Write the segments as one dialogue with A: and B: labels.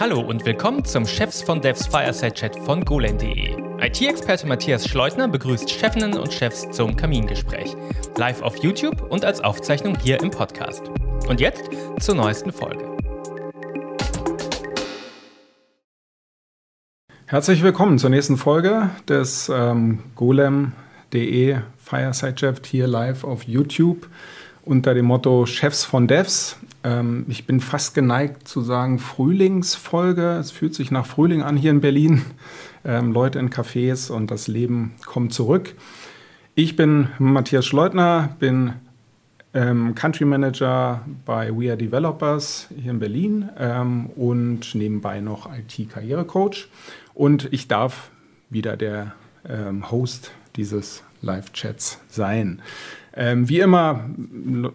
A: Hallo und willkommen zum Chefs von Devs Fireside Chat von golan.de. IT-Experte Matthias Schleutner begrüßt Chefinnen und Chefs zum Kamingespräch. Live auf YouTube und als Aufzeichnung hier im Podcast. Und jetzt zur neuesten Folge.
B: Herzlich willkommen zur nächsten Folge des ähm, golem.de Fireside Chat hier live auf YouTube unter dem Motto Chefs von Devs. Ähm, ich bin fast geneigt zu sagen Frühlingsfolge. Es fühlt sich nach Frühling an hier in Berlin. Ähm, Leute in Cafés und das Leben kommt zurück. Ich bin Matthias Schleutner, bin ähm, Country Manager bei We Are Developers hier in Berlin ähm, und nebenbei noch IT-Karrierecoach. Und ich darf wieder der ähm, Host dieses Live-Chats sein. Ähm, wie immer,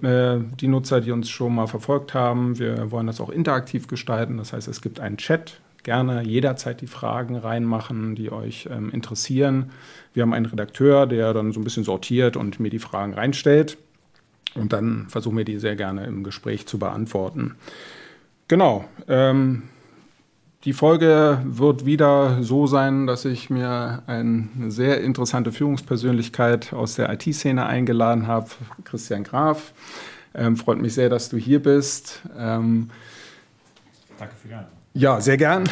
B: äh, die Nutzer, die uns schon mal verfolgt haben, wir wollen das auch interaktiv gestalten. Das heißt, es gibt einen Chat. Gerne jederzeit die Fragen reinmachen, die euch ähm, interessieren. Wir haben einen Redakteur, der dann so ein bisschen sortiert und mir die Fragen reinstellt. Und dann versuchen wir die sehr gerne im Gespräch zu beantworten. Genau. Ähm, die Folge wird wieder so sein, dass ich mir eine sehr interessante Führungspersönlichkeit aus der IT-Szene eingeladen habe, Christian Graf. Ähm, freut mich sehr, dass du hier bist. Ähm,
C: Danke für die Einladung.
B: Ja, sehr gern.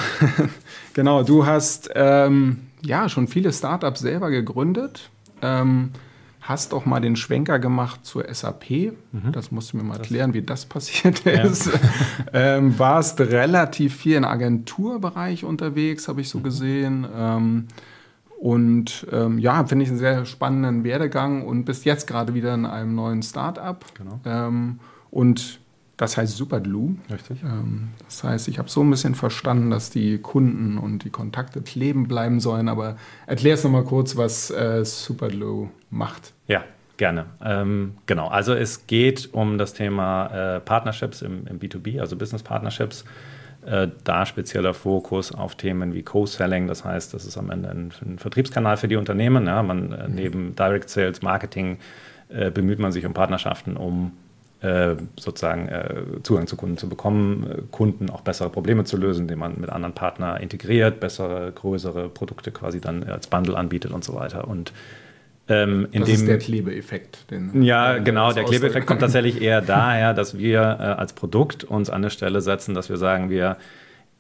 B: genau, du hast ähm, ja schon viele Startups selber gegründet. Hast auch mal den Schwenker gemacht zur SAP. Mhm. Das musst du mir mal erklären, wie das passiert ist. Ja. ähm, warst relativ viel im Agenturbereich unterwegs, habe ich so mhm. gesehen. Ähm, und ähm, ja, finde ich einen sehr spannenden Werdegang und bist jetzt gerade wieder in einem neuen Startup. Genau. Ähm, und das heißt Superglue. Richtig. Ähm, das heißt, ich habe so ein bisschen verstanden, dass die Kunden und die Kontakte kleben bleiben sollen. Aber erklär es nochmal kurz, was äh, Superglue macht.
C: Ja, gerne. Ähm, genau. Also es geht um das Thema äh, Partnerships im, im, B2B, also Business Partnerships. Äh, da spezieller Fokus auf Themen wie Co-Selling. Das heißt, das ist am Ende ein, ein Vertriebskanal für die Unternehmen. Ja? Man, äh, mhm. Neben Direct Sales, Marketing bemüht man sich um Partnerschaften, um sozusagen äh, Zugang zu Kunden zu bekommen, äh, Kunden auch bessere Probleme zu lösen, indem man mit anderen Partnern integriert, bessere, größere Produkte quasi dann als Bundle anbietet und so weiter. Und
B: ähm, das dem, ist der Klebeeffekt.
C: ja, genau. Der Klebeeffekt kommt tatsächlich eher daher, dass wir äh, als Produkt uns an eine Stelle setzen, dass wir sagen, wir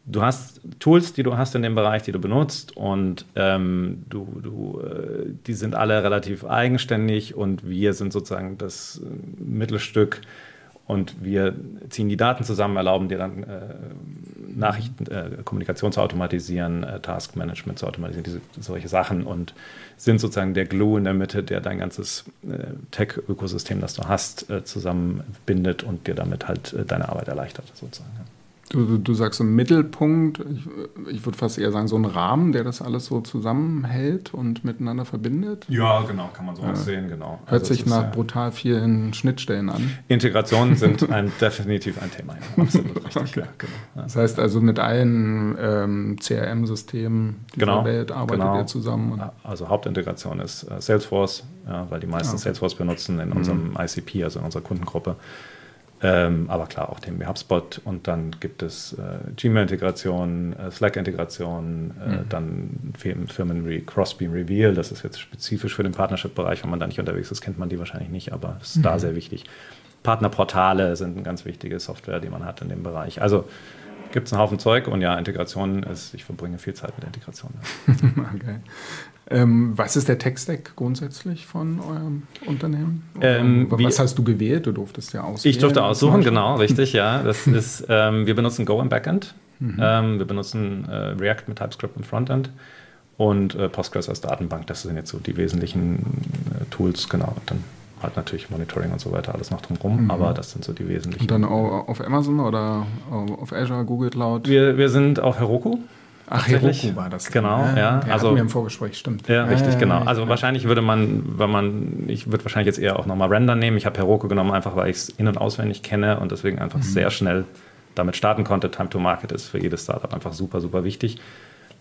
C: du hast Tools, die du hast in dem Bereich, die du benutzt und ähm, du, du, äh, die sind alle relativ eigenständig und wir sind sozusagen das äh, Mittelstück und wir ziehen die Daten zusammen, erlauben dir dann äh, Nachrichten, äh, Kommunikation zu automatisieren, äh, Taskmanagement zu automatisieren, diese, solche Sachen und sind sozusagen der Glue in der Mitte, der dein ganzes äh, Tech-Ökosystem, das du hast, zusammenbindet und dir damit halt deine Arbeit erleichtert sozusagen.
B: Du, du sagst im Mittelpunkt, ich, ich würde fast eher sagen, so ein Rahmen, der das alles so zusammenhält und miteinander verbindet.
C: Ja, genau, kann man so ja. sehen, genau.
B: Hört also sich nach brutal vielen Schnittstellen an.
C: Integrationen sind ein, definitiv ein Thema, ja. Absolut richtig.
B: Okay. Ja, genau. Das heißt also mit allen ähm, CRM-Systemen dieser genau, Welt arbeitet genau. ihr zusammen.
C: also Hauptintegration ist äh, Salesforce, weil die meisten ah, okay. Salesforce benutzen in mhm. unserem ICP, also in unserer Kundengruppe. Ähm, aber klar, auch den HubSpot und dann gibt es äh, Gmail-Integration, äh, Slack-Integration, äh, mhm. dann Firmen wie Crossbeam Reveal, das ist jetzt spezifisch für den Partnership-Bereich, wenn man da nicht unterwegs ist, kennt man die wahrscheinlich nicht, aber es ist mhm. da sehr wichtig. Partnerportale sind eine ganz wichtige Software, die man hat in dem Bereich. Also gibt es einen Haufen Zeug und ja, Integration ist, ich verbringe viel Zeit mit Integration.
B: okay. Ähm, was ist der Tech-Stack grundsätzlich von eurem Unternehmen?
C: Ähm,
B: was hast du gewählt? Du durftest ja aussuchen.
C: Ich durfte aussuchen, genau, richtig, ja. Das ist, ähm, wir benutzen Go im Backend. Mhm. Ähm, wir benutzen äh, React mit TypeScript im Frontend und äh, Postgres als Datenbank. Das sind jetzt so die wesentlichen äh, Tools, genau. Und dann halt natürlich Monitoring und so weiter, alles noch drumherum, mhm. aber das sind so die wesentlichen.
B: Und dann auf Amazon oder auf Azure, Google Cloud?
C: Wir, wir sind auf Heroku.
B: Ach, Heroku war das.
C: Genau, ja. ja.
B: also mir im Vorgespräch, stimmt.
C: Ja, richtig, genau. Also wahrscheinlich würde man, wenn man, ich würde wahrscheinlich jetzt eher auch nochmal Render nehmen. Ich habe Heroku genommen, einfach weil ich es in- und auswendig kenne und deswegen einfach mhm. sehr schnell damit starten konnte. Time to Market ist für jedes Startup einfach super, super wichtig.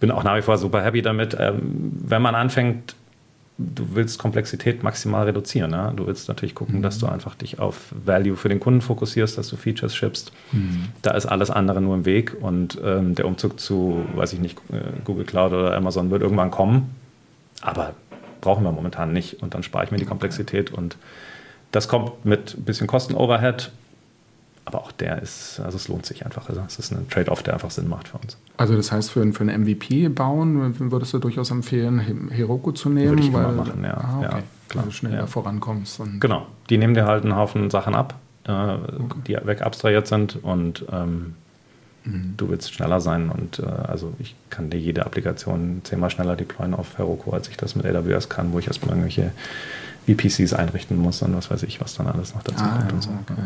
C: Bin auch nach wie vor super happy damit. Ähm, wenn man anfängt, du willst Komplexität maximal reduzieren. Ne? Du willst natürlich gucken, mhm. dass du einfach dich auf Value für den Kunden fokussierst, dass du Features schippst. Mhm. Da ist alles andere nur im Weg und ähm, der Umzug zu, weiß ich nicht, äh, Google Cloud oder Amazon wird irgendwann kommen. Aber brauchen wir momentan nicht. Und dann spare ich mir die Komplexität und das kommt mit ein bisschen Kosten-Overhead aber auch der ist, also es lohnt sich einfach. Also es ist ein Trade-off, der einfach Sinn macht für uns.
B: Also das heißt, für, für ein MVP bauen würdest du durchaus empfehlen, Heroku zu nehmen?
C: Würde ich weil, immer machen, ja. Ah, okay. ja
B: klar. Weil du schneller ja. vorankommst.
C: genau, die nehmen dir halt einen Haufen Sachen ab, äh, okay. die wegabstrahiert sind und ähm, mhm. du willst schneller sein. Und äh, also ich kann dir jede Applikation zehnmal schneller deployen auf Heroku, als ich das mit AWS kann, wo ich erstmal irgendwelche VPCs einrichten muss und was weiß ich, was dann alles noch dazu ah, kommt. Und so. okay.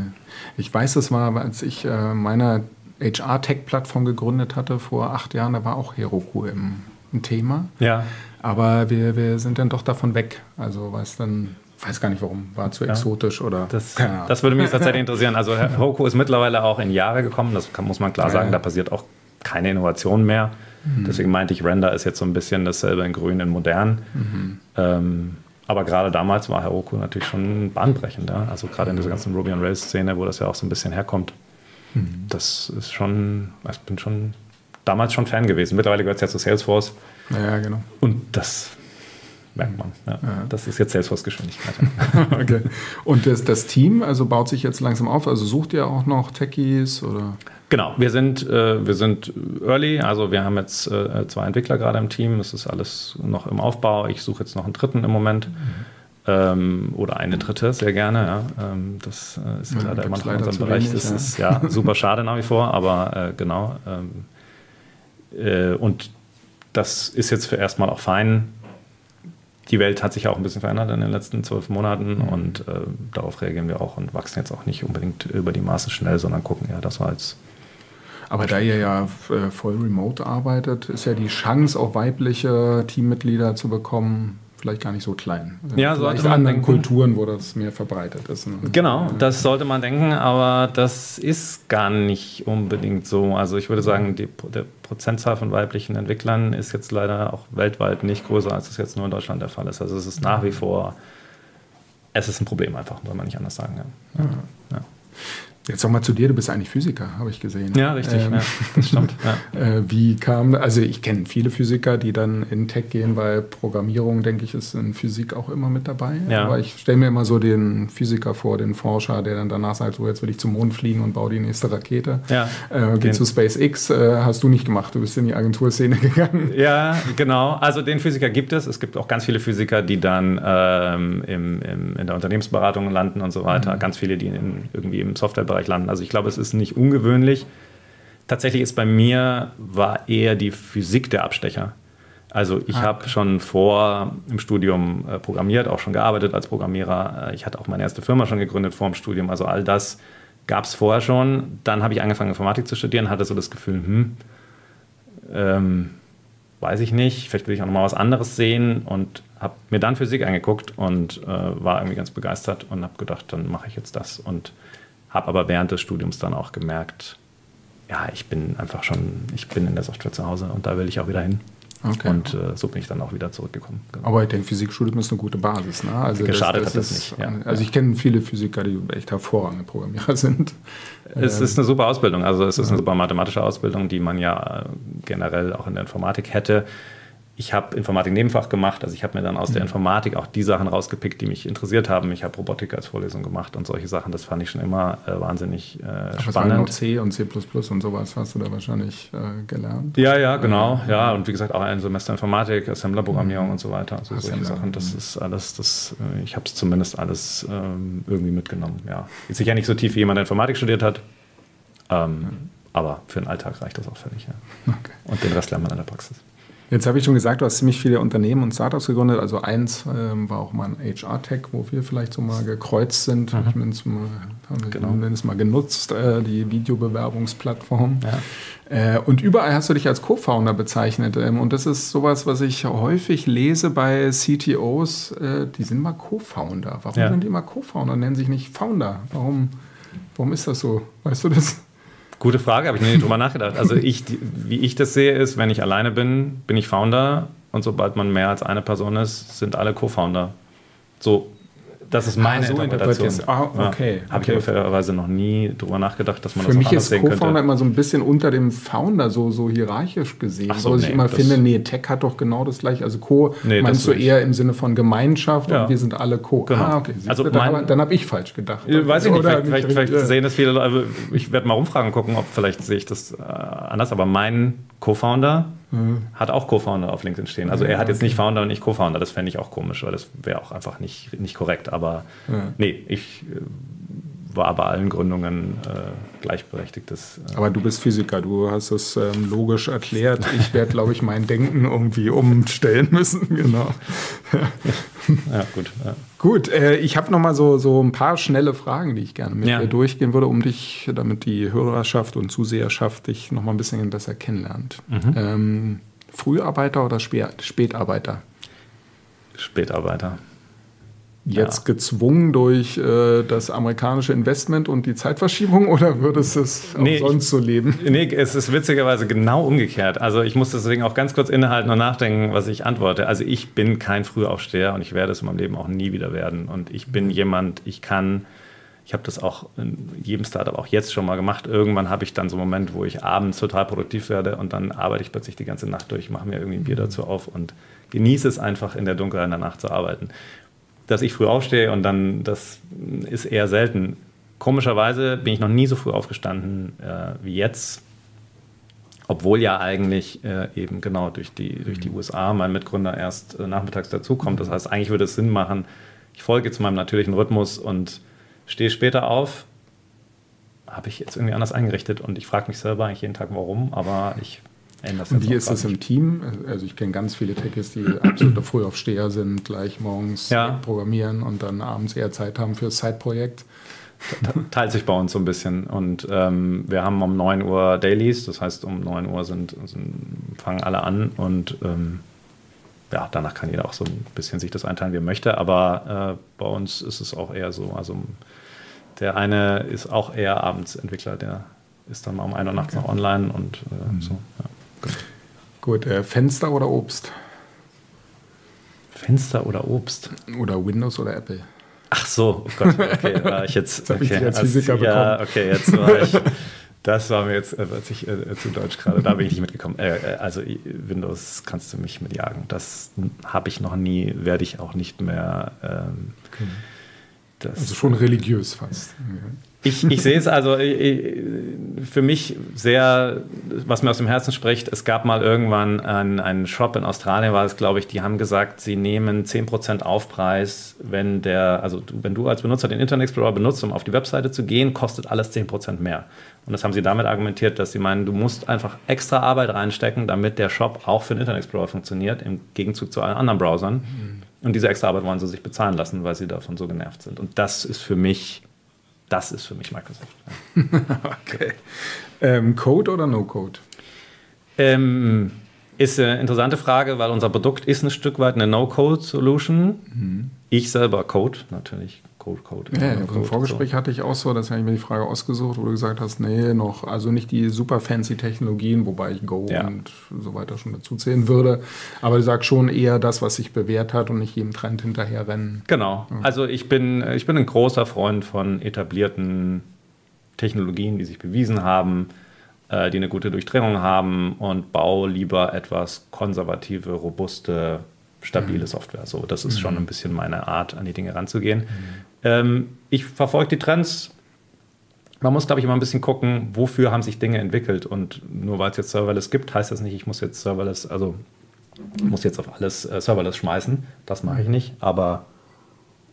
B: Ich weiß, das war, als ich äh, meine HR-Tech-Plattform gegründet hatte vor acht Jahren, da war auch Heroku im, im Thema.
C: Ja.
B: Aber wir, wir sind dann doch davon weg. Also weiß dann, weiß gar nicht warum, war zu ja. exotisch oder.
C: Das, das würde mich tatsächlich interessieren. Also Heroku ist mittlerweile auch in Jahre gekommen, das kann, muss man klar sagen, da passiert auch keine Innovation mehr. Mhm. Deswegen meinte ich, Render ist jetzt so ein bisschen dasselbe in grün, in modern. Mhm. Ähm, aber gerade damals war Heroku natürlich schon bahnbrechend. Ja? Also gerade in dieser ganzen Ruby on Rails Szene, wo das ja auch so ein bisschen herkommt. Mhm. Das ist schon, ich bin schon damals schon Fan gewesen. Mittlerweile gehört es ja zu Salesforce.
B: Ja, genau.
C: Und das merkt man. Ja. Ja. Das ist jetzt Salesforce-Geschwindigkeit.
B: okay. Und das, das, Team, also baut sich jetzt langsam auf? Also sucht ihr auch noch Techies oder?
C: Genau, wir sind, äh, wir sind early, also wir haben jetzt äh, zwei Entwickler gerade im Team, das ist alles noch im Aufbau. Ich suche jetzt noch einen dritten im Moment. Mhm. Ähm, oder eine dritte, sehr gerne. Ja. Ähm, das äh, ist ja, leider immer noch in unserem Bereich. Wenig, das ja. ist ja super schade nach wie vor, aber äh, genau. Ähm, äh, und das ist jetzt für erstmal auch fein die Welt hat sich auch ein bisschen verändert in den letzten zwölf Monaten mhm. und äh, darauf reagieren wir auch und wachsen jetzt auch nicht unbedingt über die Maße schnell, sondern gucken ja, das war als.
B: Aber da ihr ja äh, voll remote arbeitet, ist ja die Chance, auch weibliche Teammitglieder zu bekommen, vielleicht gar nicht so klein.
C: Ja,
B: vielleicht in anderen denken. Kulturen, wo das mehr verbreitet ist. Ne?
C: Genau, das sollte man denken, aber das ist gar nicht unbedingt so. Also ich würde sagen, die, der Prozentzahl von weiblichen Entwicklern ist jetzt leider auch weltweit nicht größer, als es jetzt nur in Deutschland der Fall ist. Also es ist nach wie vor, es ist ein Problem einfach, soll man nicht anders sagen. Ja. Ja.
B: Ja. Jetzt nochmal zu dir, du bist eigentlich Physiker, habe ich gesehen.
C: Ja, richtig, ähm, ja, das stimmt.
B: Ja. Äh, wie kam, also ich kenne viele Physiker, die dann in Tech gehen, weil Programmierung, denke ich, ist in Physik auch immer mit dabei. Ja. Aber ich stelle mir immer so den Physiker vor, den Forscher, der dann danach sagt, so jetzt will ich zum Mond fliegen und baue die nächste Rakete. Ja. Äh, geh zu SpaceX, äh, hast du nicht gemacht, du bist in die Agenturszene gegangen.
C: Ja, genau. Also den Physiker gibt es. Es gibt auch ganz viele Physiker, die dann ähm, im, im, in der Unternehmensberatung landen und so weiter. Mhm. Ganz viele, die in, irgendwie im Softwarebereich Bereich landen. Also ich glaube, es ist nicht ungewöhnlich. Tatsächlich ist bei mir war eher die Physik der Abstecher. Also ich ah, habe schon vor im Studium äh, programmiert, auch schon gearbeitet als Programmierer. Äh, ich hatte auch meine erste Firma schon gegründet vor dem Studium. Also all das gab es vorher schon. Dann habe ich angefangen, Informatik zu studieren, hatte so das Gefühl, hm, ähm, weiß ich nicht, vielleicht will ich auch noch mal was anderes sehen und habe mir dann Physik angeguckt und äh, war irgendwie ganz begeistert und habe gedacht, dann mache ich jetzt das. Und habe aber während des Studiums dann auch gemerkt, ja, ich bin einfach schon, ich bin in der Software zu Hause und da will ich auch wieder hin. Okay. Und äh, so bin ich dann auch wieder zurückgekommen.
B: Genau. Aber ich denke, Physikstudium ist eine gute Basis. Ne?
C: Also Geschadet das, das hat das
B: ist, nicht. Ja. Also ich kenne viele Physiker, die echt hervorragende Programmierer sind.
C: Es ist eine super Ausbildung. Also es ist eine super mathematische Ausbildung, die man ja generell auch in der Informatik hätte ich habe Informatik Nebenfach gemacht, also ich habe mir dann aus mhm. der Informatik auch die Sachen rausgepickt, die mich interessiert haben. Ich habe Robotik als Vorlesung gemacht und solche Sachen. Das fand ich schon immer äh, wahnsinnig äh, Ach, spannend.
B: C und C++ und sowas hast du da wahrscheinlich äh, gelernt.
C: Ja, ja, genau. Äh, ja, und wie gesagt auch ein Semester Informatik, Assembler-Programmierung mhm. und so weiter. Also solche Sachen. Das mhm. ist alles, das, äh, ich habe es zumindest alles ähm, irgendwie mitgenommen. Ja, ist sicher nicht so tief, wie jemand der Informatik studiert hat. Ähm, mhm. Aber für den Alltag reicht das auch völlig. Ja. Okay. Und den Rest lernt man in der Praxis.
B: Jetzt habe ich schon gesagt, du hast ziemlich viele Unternehmen und Startups gegründet. Also eins ähm, war auch mal ein HR-Tech, wo wir vielleicht so mal gekreuzt sind. Mhm. Ich es mal, genau. mal genutzt, äh, die Videobewerbungsplattform. Ja. Äh, und überall hast du dich als Co-Founder bezeichnet. Ähm, und das ist sowas, was ich häufig lese bei CTOs. Äh, die sind mal Co-Founder. Warum ja. sind die immer Co-Founder? Nennen sich nicht Founder. Warum, warum ist das so? Weißt du das?
C: Gute Frage, habe ich nie drüber nachgedacht. Also ich, wie ich das sehe, ist, wenn ich alleine bin, bin ich Founder und sobald man mehr als eine Person ist, sind alle Co-Founder. So das ist meine ah, so Interpretation.
B: Ah, okay.
C: Ja, Habe ich aber fairerweise noch nie drüber nachgedacht, dass man
B: Für
C: das
B: mich ist Co-Founder immer so ein bisschen unter dem Founder so, so hierarchisch gesehen. Ach so, wo nee, ich immer finde, nee, Tech hat doch genau das gleiche. Also Co nee, meinst du eher im Sinne von Gemeinschaft ja. und wir sind alle Co.
C: Genau.
B: Ah, okay.
C: also
B: mein, dann habe ich falsch gedacht.
C: Weiß ich nicht, vielleicht, vielleicht, vielleicht sehen das viele Leute. Ich werde mal rumfragen, gucken, ob vielleicht sehe ich das äh, anders. Aber mein Co-Founder mhm. hat auch Co-Founder auf LinkedIn stehen. Also er hat jetzt nicht Founder und nicht Co-Founder. Das fände ich auch komisch, weil das wäre auch einfach nicht, nicht korrekt. Aber ja. nee, ich äh, war bei allen Gründungen äh, gleichberechtigtes.
B: Äh Aber du bist Physiker, du hast es ähm, logisch erklärt. Ich werde, glaube ich, mein Denken irgendwie umstellen müssen. Genau.
C: ja, gut. Ja.
B: Gut, äh, ich habe noch mal so, so ein paar schnelle Fragen, die ich gerne mit ja. dir durchgehen würde, um dich, damit die Hörerschaft und Zuseherschaft dich noch mal ein bisschen besser kennenlernt. Mhm. Ähm, Früharbeiter oder Spätarbeiter?
C: Spätarbeiter
B: jetzt ja. gezwungen durch äh, das amerikanische Investment und die Zeitverschiebung oder würdest du es nee, sonst so leben?
C: Nee, es ist witzigerweise genau umgekehrt. Also ich muss deswegen auch ganz kurz innehalten und nachdenken, was ich antworte. Also ich bin kein Frühaufsteher und ich werde es in meinem Leben auch nie wieder werden. Und ich bin jemand, ich kann, ich habe das auch in jedem Startup auch jetzt schon mal gemacht. Irgendwann habe ich dann so einen Moment, wo ich abends total produktiv werde und dann arbeite ich plötzlich die ganze Nacht durch, mache mir irgendwie ein Bier dazu auf und genieße es einfach in der Dunkelheit in der Nacht zu arbeiten dass ich früh aufstehe und dann, das ist eher selten. Komischerweise bin ich noch nie so früh aufgestanden äh, wie jetzt, obwohl ja eigentlich äh, eben genau durch die, durch die USA mein Mitgründer erst äh, nachmittags dazukommt. Das heißt, eigentlich würde es Sinn machen, ich folge jetzt meinem natürlichen Rhythmus und stehe später auf. Habe ich jetzt irgendwie anders eingerichtet und ich frage mich selber eigentlich jeden Tag, warum, aber ich
B: und wie ist es im Team? Also ich kenne ganz viele Techies, die absolute Frühaufsteher sind, gleich morgens ja. programmieren und dann abends eher Zeit haben für das Side-Projekt.
C: Teilt sich bei uns so ein bisschen. Und ähm, wir haben um 9 Uhr Dailies, das heißt um 9 Uhr sind, sind fangen alle an und ähm, ja, danach kann jeder auch so ein bisschen sich das einteilen, wie er möchte. Aber äh, bei uns ist es auch eher so. Also der eine ist auch eher abends Entwickler, der ist dann mal um 1 Uhr nachts okay. noch online und äh, mhm. so. Ja.
B: Gut, äh, Fenster oder Obst?
C: Fenster oder Obst?
B: Oder Windows oder Apple?
C: Ach so, oh Gott, okay, war ich jetzt.
B: das
C: okay,
B: ich als Physiker
C: also, bekommen. Ja, okay, jetzt war ich. Das war mir jetzt äh, ich, äh, zu deutsch gerade. Da bin ich nicht mitgekommen. Äh, äh also Windows kannst du mich mitjagen. Das habe ich noch nie, werde ich auch nicht mehr. Ähm,
B: okay. das, also schon religiös fast.
C: Ich, ich sehe es also ich, für mich sehr, was mir aus dem Herzen spricht. Es gab mal irgendwann einen, einen Shop in Australien, war es, glaube ich, die haben gesagt, sie nehmen 10% Aufpreis, wenn der, also du, wenn du als Benutzer den Internet Explorer benutzt, um auf die Webseite zu gehen, kostet alles 10% mehr. Und das haben sie damit argumentiert, dass sie meinen, du musst einfach extra Arbeit reinstecken, damit der Shop auch für den Internet Explorer funktioniert, im Gegenzug zu allen anderen Browsern. Mhm. Und diese extra Arbeit wollen sie sich bezahlen lassen, weil sie davon so genervt sind. Und das ist für mich das ist für mich Microsoft.
B: okay. Ähm, Code oder No-Code?
C: Ähm, ist eine interessante Frage, weil unser Produkt ist ein Stück weit eine No-Code-Solution. Mhm. Ich selber Code natürlich. Code, Code.
B: Ja, ja Code, im Vorgespräch so. hatte ich auch so, das habe ich mir die Frage ausgesucht, wo du gesagt hast, nee, noch, also nicht die super fancy Technologien, wobei ich Go ja. und so weiter schon dazu zählen würde. Aber du sagst schon eher das, was sich bewährt hat und nicht jedem Trend hinterher rennen.
C: Genau. Ja. Also ich bin, ich bin ein großer Freund von etablierten Technologien, die sich bewiesen haben, äh, die eine gute Durchdringung haben und baue lieber etwas konservative, robuste stabile mhm. Software. So, das ist mhm. schon ein bisschen meine Art, an die Dinge ranzugehen. Mhm. Ähm, ich verfolge die Trends. Man muss, glaube ich, immer ein bisschen gucken, wofür haben sich Dinge entwickelt. Und nur weil es jetzt Serverless gibt, heißt das nicht, ich muss jetzt Serverless, also muss jetzt auf alles äh, Serverless schmeißen. Das mache ich nicht, aber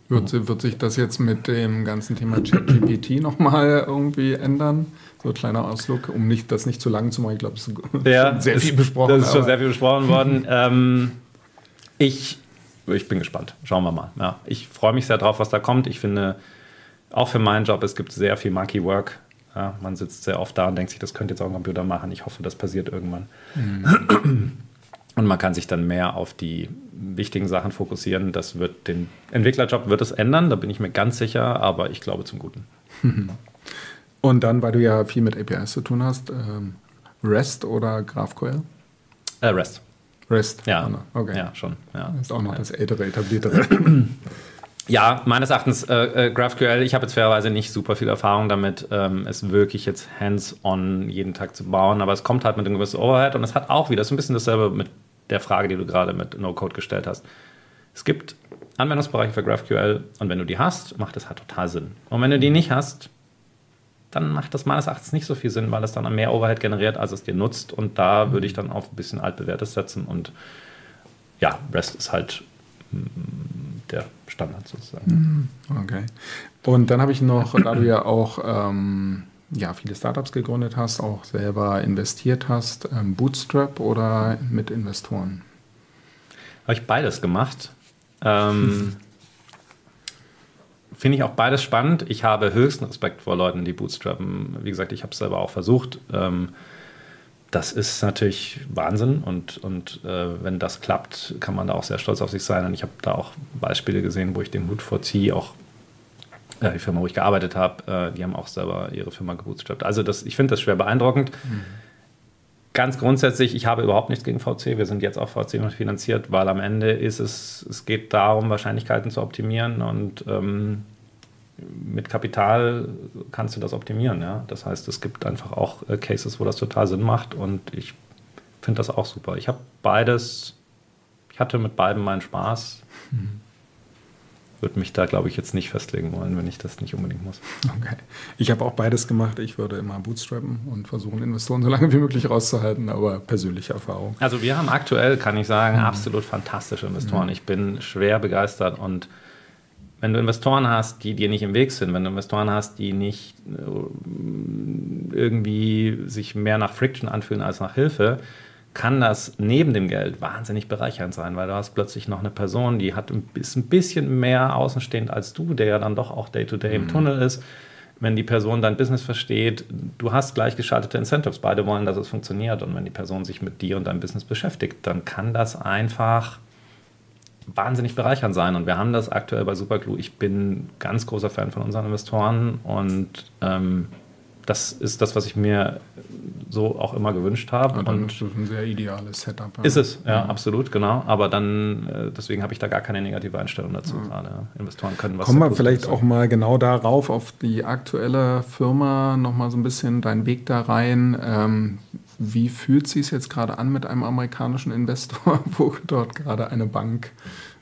B: wird, wird, sich das jetzt mit dem ganzen Thema ChatGPT nochmal irgendwie ändern? So ein kleiner Ausflug, um nicht, das nicht zu lang zu machen. Ich glaube, es ist
C: ja, sehr viel besprochen. Das ist schon sehr viel besprochen worden. ähm, ich ich bin gespannt. Schauen wir mal. Ja, ich freue mich sehr drauf, was da kommt. Ich finde, auch für meinen Job, es gibt sehr viel Monkey Work. Ja, man sitzt sehr oft da und denkt sich, das könnte jetzt auch ein Computer machen. Ich hoffe, das passiert irgendwann. Mhm. Und man kann sich dann mehr auf die wichtigen Sachen fokussieren. Das wird den Entwicklerjob wird es ändern, da bin ich mir ganz sicher, aber ich glaube zum Guten.
B: Und dann, weil du ja viel mit APIs zu tun hast, ähm, REST oder GraphQL?
C: Äh, REST.
B: REST.
C: Ja, okay. ja schon. Ja.
B: Das ist auch noch
C: ja.
B: das ältere, etabliertere.
C: Ja, meines Erachtens äh, äh, GraphQL, ich habe jetzt fairerweise nicht super viel Erfahrung damit, ähm, es wirklich jetzt hands-on jeden Tag zu bauen, aber es kommt halt mit einem gewissen Overhead und es hat auch wieder, das ist ein bisschen dasselbe mit der Frage, die du gerade mit No-Code gestellt hast. Es gibt Anwendungsbereiche für GraphQL und wenn du die hast, macht das halt total Sinn. Und wenn du die nicht hast, dann macht das meines Erachtens nicht so viel Sinn, weil es dann mehr Overhead generiert, als es dir nutzt und da würde ich dann auf ein bisschen altbewährtes setzen und ja, REST ist halt der Standard sozusagen.
B: Mhm. Okay. Und dann habe ich noch, da du ja auch ähm, ja, viele Startups gegründet hast, auch selber investiert hast, ähm, Bootstrap oder mit Investoren?
C: Habe ich beides gemacht. Ähm, Finde ich auch beides spannend. Ich habe höchsten Respekt vor Leuten, die bootstrappen. Wie gesagt, ich habe es selber auch versucht. Ähm, das ist natürlich Wahnsinn und, und äh, wenn das klappt, kann man da auch sehr stolz auf sich sein. Und ich habe da auch Beispiele gesehen, wo ich den Hut vorziehe, auch äh, die Firma, wo ich gearbeitet habe, äh, die haben auch selber ihre Firma gebootstrapped. Also das, ich finde das schwer beeindruckend. Mhm. Ganz grundsätzlich, ich habe überhaupt nichts gegen VC. Wir sind jetzt auch VC finanziert, weil am Ende ist es, es geht darum, Wahrscheinlichkeiten zu optimieren und ähm, mit Kapital kannst du das optimieren. Ja? Das heißt, es gibt einfach auch äh, Cases, wo das total Sinn macht und ich finde das auch super. Ich habe beides, ich hatte mit beiden meinen Spaß. Mhm. Würde mich da, glaube ich, jetzt nicht festlegen wollen, wenn ich das nicht unbedingt muss.
B: Okay. Ich habe auch beides gemacht. Ich würde immer bootstrappen und versuchen, Investoren so lange wie möglich rauszuhalten, aber persönliche Erfahrung.
C: Also wir haben aktuell, kann ich sagen, mhm. absolut fantastische Investoren. Mhm. Ich bin schwer begeistert und wenn du Investoren hast, die dir nicht im Weg sind, wenn du Investoren hast, die nicht äh, irgendwie sich mehr nach Friction anfühlen als nach Hilfe, kann das neben dem Geld wahnsinnig bereichernd sein, weil du hast plötzlich noch eine Person, die hat ist ein bisschen mehr außenstehend als du, der ja dann doch auch Day-to-Day -Day im mhm. Tunnel ist. Wenn die Person dein Business versteht, du hast gleichgeschaltete Incentives, beide wollen, dass es funktioniert. Und wenn die Person sich mit dir und deinem Business beschäftigt, dann kann das einfach wahnsinnig bereichernd sein. Und wir haben das aktuell bei Superglue. Ich bin ganz großer Fan von unseren Investoren und ähm, das ist das, was ich mir so auch immer gewünscht habe.
B: Ja, und das ist ein sehr ideales Setup.
C: Ja. Ist es, ja, ja, absolut, genau. Aber dann, äh, deswegen habe ich da gar keine negative Einstellung dazu ja. gerade. Investoren können was.
B: Kommen wir vielleicht auch mal genau darauf, auf die aktuelle Firma, nochmal so ein bisschen deinen Weg da rein. Ähm, wie fühlt sich es jetzt gerade an mit einem amerikanischen Investor, wo dort gerade eine Bank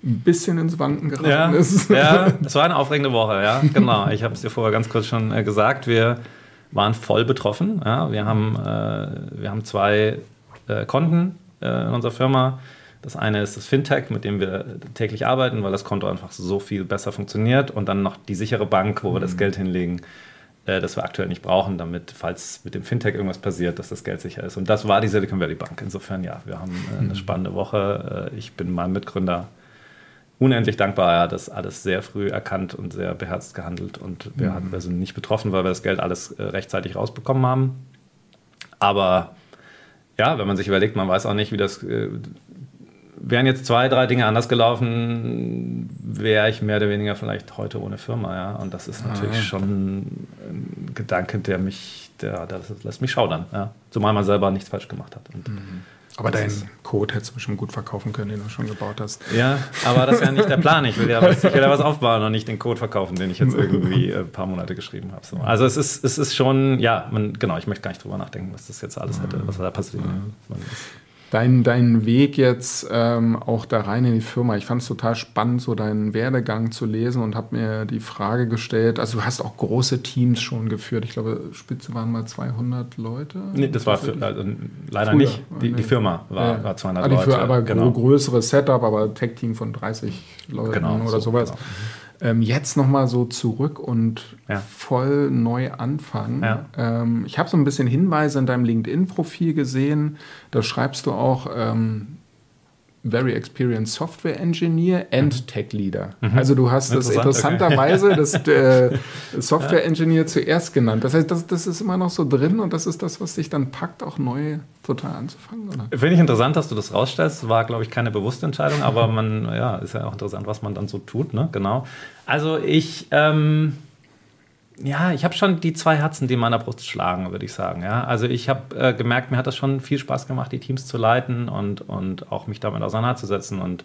B: ein bisschen ins Wanken geraten
C: ja,
B: ist?
C: Ja, es war eine aufregende Woche, ja, genau. Ich habe es dir vorher ganz kurz schon äh, gesagt. Wir waren voll betroffen. Ja. Wir, haben, äh, wir haben zwei äh, Konten äh, in unserer Firma. Das eine ist das Fintech, mit dem wir täglich arbeiten, weil das Konto einfach so viel besser funktioniert. Und dann noch die sichere Bank, wo wir mhm. das Geld hinlegen äh, das wir aktuell nicht brauchen, damit, falls mit dem Fintech irgendwas passiert, dass das Geld sicher ist. Und das war die Silicon Valley Bank. Insofern, ja, wir haben äh, eine mhm. spannende Woche. Äh, ich bin meinem Mitgründer unendlich dankbar. Er hat das alles sehr früh erkannt und sehr beherzt gehandelt. Und wir, mhm. sind nicht betroffen, weil wir das Geld alles rechtzeitig rausbekommen haben. Aber ja, wenn man sich überlegt, man weiß auch nicht, wie das wären jetzt zwei, drei Dinge anders gelaufen, wäre ich mehr oder weniger vielleicht heute ohne Firma, ja. Und das ist natürlich ah, schon ein Gedanke, der mich, der, der lässt mich schaudern, ja. Zumal man selber nichts falsch gemacht hat. Und
B: mhm. Aber deinen Code hättest du bestimmt gut verkaufen können, den du schon gebaut hast.
C: Ja, aber das ist ja nicht der Plan. Ich will ja was, ich will ja was aufbauen und nicht den Code verkaufen, den ich jetzt irgendwie ein paar Monate geschrieben habe. So. Also es ist, es ist schon, ja, man, genau, ich möchte gar nicht drüber nachdenken, was das jetzt alles hätte, was da passiert. Mhm
B: dein, dein Weg jetzt ähm, auch da rein in die Firma. Ich fand es total spannend, so deinen Werdegang zu lesen und habe mir die Frage gestellt, also du hast auch große Teams schon geführt. Ich glaube, Spitze waren mal 200 Leute.
C: Nee, das war für, also, leider Früher. nicht. Die, die, Firma war, ja. war 200 ah, Leute.
B: Aber genau. größere Setup, aber Tech-Team von 30 Leuten genau, oder so, sowas. Genau. Ähm, jetzt nochmal so zurück und ja. voll neu anfangen. Ja. Ähm, ich habe so ein bisschen Hinweise in deinem LinkedIn-Profil gesehen. Da schreibst du auch, ähm, Very Experienced Software Engineer and mhm. Tech Leader. Mhm. Also du hast das interessanterweise okay. das äh, Software Engineer zuerst genannt. Das heißt, das, das ist immer noch so drin und das ist das, was dich dann packt, auch neu total anzufangen.
C: Finde ich interessant, dass du das rausstellst. War, glaube ich, keine bewusste Entscheidung, aber man, ja, ist ja auch interessant, was man dann so tut, ne? Genau. Also ich, ähm, ja, ich habe schon die zwei Herzen, die in meiner Brust schlagen, würde ich sagen. Ja? Also ich habe äh, gemerkt, mir hat das schon viel Spaß gemacht, die Teams zu leiten und, und auch mich damit auseinanderzusetzen und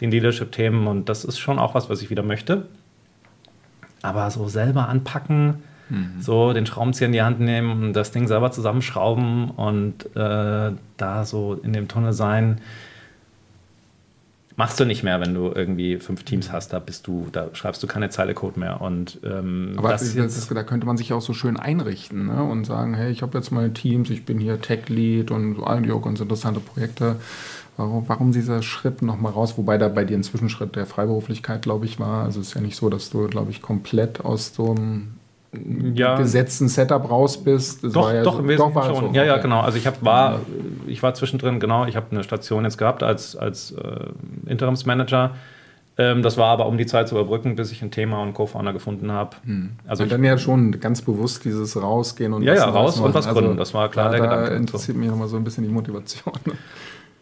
C: den Leadership-Themen. Und das ist schon auch was, was ich wieder möchte. Aber so selber anpacken, mhm. so den Schraubenzieher in die Hand nehmen, das Ding selber zusammenschrauben und äh, da so in dem Tunnel sein, machst du nicht mehr, wenn du irgendwie fünf Teams hast, da bist du, da schreibst du keine Zeile Code mehr. Und ähm,
B: aber das das, da könnte man sich auch so schön einrichten ne? und sagen, hey, ich habe jetzt meine Teams, ich bin hier Tech Lead und eigentlich auch ganz interessante Projekte. Warum, warum dieser Schritt nochmal raus? Wobei da bei dir ein Zwischenschritt der Freiberuflichkeit, glaube ich, war. Also es ist ja nicht so, dass du, glaube ich, komplett aus so einem ja. gesetzten Setup raus bist.
C: Das doch, ja doch, so, im Wesentlichen doch schon. So. Ja, ja, genau. Also ich hab, war, ich war zwischendrin, genau, ich habe eine Station jetzt gehabt als, als äh, Interimsmanager. Ähm, das war aber um die Zeit zu überbrücken, bis ich ein Thema und Co-Founder gefunden habe.
B: Hm. Also und dann ja schon ganz bewusst dieses Rausgehen und
C: ja, ja, raus und was gründen. Also, das war klar
B: da, der Gedanke. Da interessiert so. mich nochmal so ein bisschen die Motivation.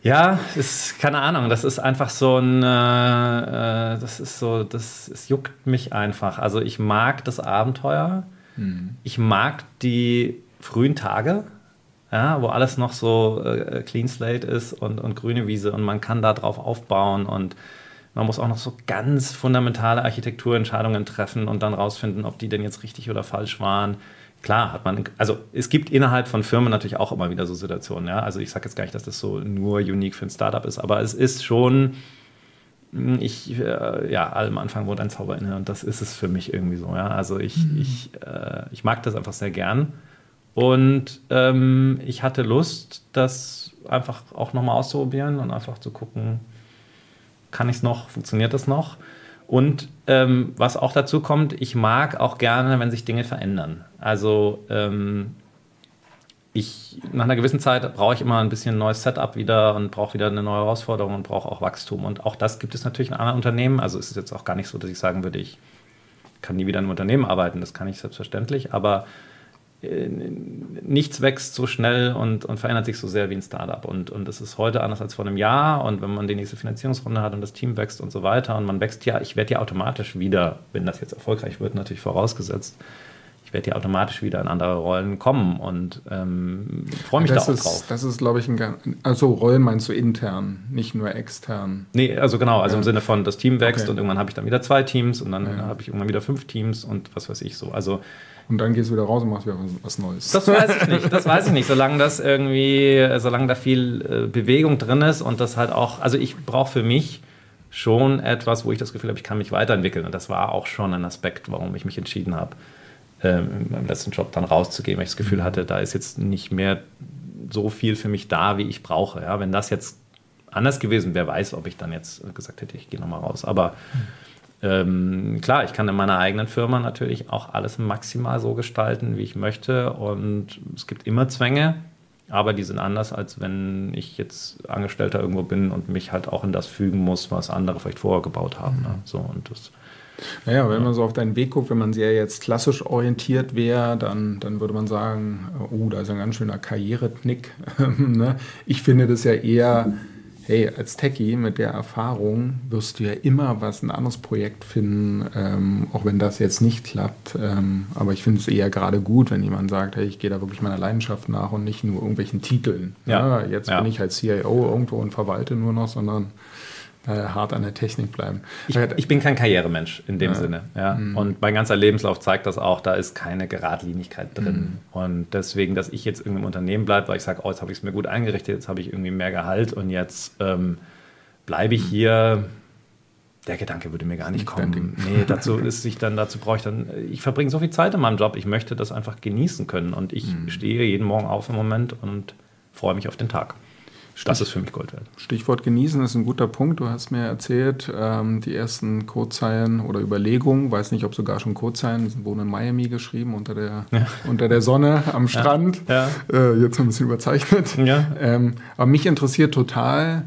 C: Ja, ist keine Ahnung. Das ist einfach so ein, äh, äh, das ist so, das es juckt mich einfach. Also ich mag das Abenteuer. Mhm. Ich mag die frühen Tage, ja, wo alles noch so äh, clean slate ist und, und grüne Wiese und man kann da drauf aufbauen und man muss auch noch so ganz fundamentale Architekturentscheidungen treffen und dann rausfinden, ob die denn jetzt richtig oder falsch waren klar hat man, also es gibt innerhalb von Firmen natürlich auch immer wieder so Situationen. Ja? Also ich sage jetzt gar nicht, dass das so nur unique für ein Startup ist, aber es ist schon, hm, ich, äh, ja, allem Anfang wurde ein Zauber inne und das ist es für mich irgendwie so. Ja? Also ich, mhm. ich, äh, ich mag das einfach sehr gern und ähm, ich hatte Lust, das einfach auch nochmal auszuprobieren und einfach zu gucken, kann ich es noch, funktioniert das noch? Und ähm, was auch dazu kommt, ich mag auch gerne, wenn sich Dinge verändern. Also ähm, ich, nach einer gewissen Zeit brauche ich immer ein bisschen ein neues Setup wieder und brauche wieder eine neue Herausforderung und brauche auch Wachstum. Und auch das gibt es natürlich in anderen Unternehmen. Also es ist jetzt auch gar nicht so, dass ich sagen würde, ich kann nie wieder in einem Unternehmen arbeiten. Das kann ich selbstverständlich. Aber nichts wächst so schnell und, und, verändert sich so sehr wie ein Startup. Und, und das ist heute anders als vor einem Jahr. Und wenn man die nächste Finanzierungsrunde hat und das Team wächst und so weiter und man wächst ja, ich werde ja automatisch wieder, wenn das jetzt erfolgreich wird, natürlich vorausgesetzt, ich werde ja automatisch wieder in andere Rollen kommen und ähm, freue mich
B: das
C: da
B: auch
C: ist, drauf.
B: Das ist, glaube ich, ein also Rollen meinst du intern, nicht nur extern.
C: Nee, also genau, also ja. im Sinne von das Team wächst okay. und irgendwann habe ich dann wieder zwei Teams und dann ja. habe ich irgendwann wieder fünf Teams und was weiß ich so. Also
B: und dann gehst du wieder raus und machst wieder was Neues.
C: Das weiß ich nicht. Das weiß ich nicht. Solange das irgendwie, solange da viel äh, Bewegung drin ist und das halt auch, also ich brauche für mich schon etwas, wo ich das Gefühl habe, ich kann mich weiterentwickeln. Und das war auch schon ein Aspekt, warum ich mich entschieden habe, ähm, meinem letzten Job dann rauszugehen, weil ich das Gefühl hatte, da ist jetzt nicht mehr so viel für mich da, wie ich brauche. Ja, wenn das jetzt anders gewesen wäre, weiß, ob ich dann jetzt gesagt hätte, ich gehe nochmal raus. Aber mhm ähm, klar, ich kann in meiner eigenen Firma natürlich auch alles maximal so gestalten, wie ich möchte. Und es gibt immer Zwänge, aber die sind anders, als wenn ich jetzt Angestellter irgendwo bin und mich halt auch in das fügen muss, was andere vielleicht vorher gebaut haben. Ne? So, und das,
B: naja, wenn man so auf deinen Weg guckt, wenn man sehr jetzt klassisch orientiert wäre, dann, dann würde man sagen, oh, da ist ein ganz schöner Karriereknick. Ne? ich finde das ja eher hey, als Techie mit der Erfahrung wirst du ja immer was, ein anderes Projekt finden, ähm, auch wenn das jetzt nicht klappt. Ähm, aber ich finde es eher gerade gut, wenn jemand sagt, hey, ich gehe da wirklich meiner Leidenschaft nach und nicht nur irgendwelchen Titeln. Ja. ja jetzt ja. bin ich halt CIO irgendwo und verwalte nur noch, sondern hart an der Technik bleiben.
C: Ich, ich bin kein Karrieremensch in dem ja. Sinne. Ja. Mhm. Und mein ganzer Lebenslauf zeigt das auch, da ist keine Geradlinigkeit drin. Mhm. Und deswegen, dass ich jetzt irgendwie im Unternehmen bleibe, weil ich sage, oh, jetzt habe ich es mir gut eingerichtet, jetzt habe ich irgendwie mehr Gehalt und jetzt ähm, bleibe ich mhm. hier. Der Gedanke würde mir gar nicht kommen. Nee, dazu ist sich dann, dazu brauche ich dann, ich verbringe so viel Zeit in meinem Job, ich möchte das einfach genießen können. Und ich mhm. stehe jeden Morgen auf im Moment und freue mich auf den Tag. Das ist für mich Gold wert.
B: Stichwort genießen ist ein guter Punkt. Du hast mir erzählt, ähm, die ersten Codezeilen oder Überlegungen, weiß nicht, ob sogar schon Codezeilen, wurden in Miami geschrieben, unter der, ja. unter der Sonne am Strand. Ja. Ja. Äh, jetzt ein bisschen überzeichnet. Ähm, aber mich interessiert total,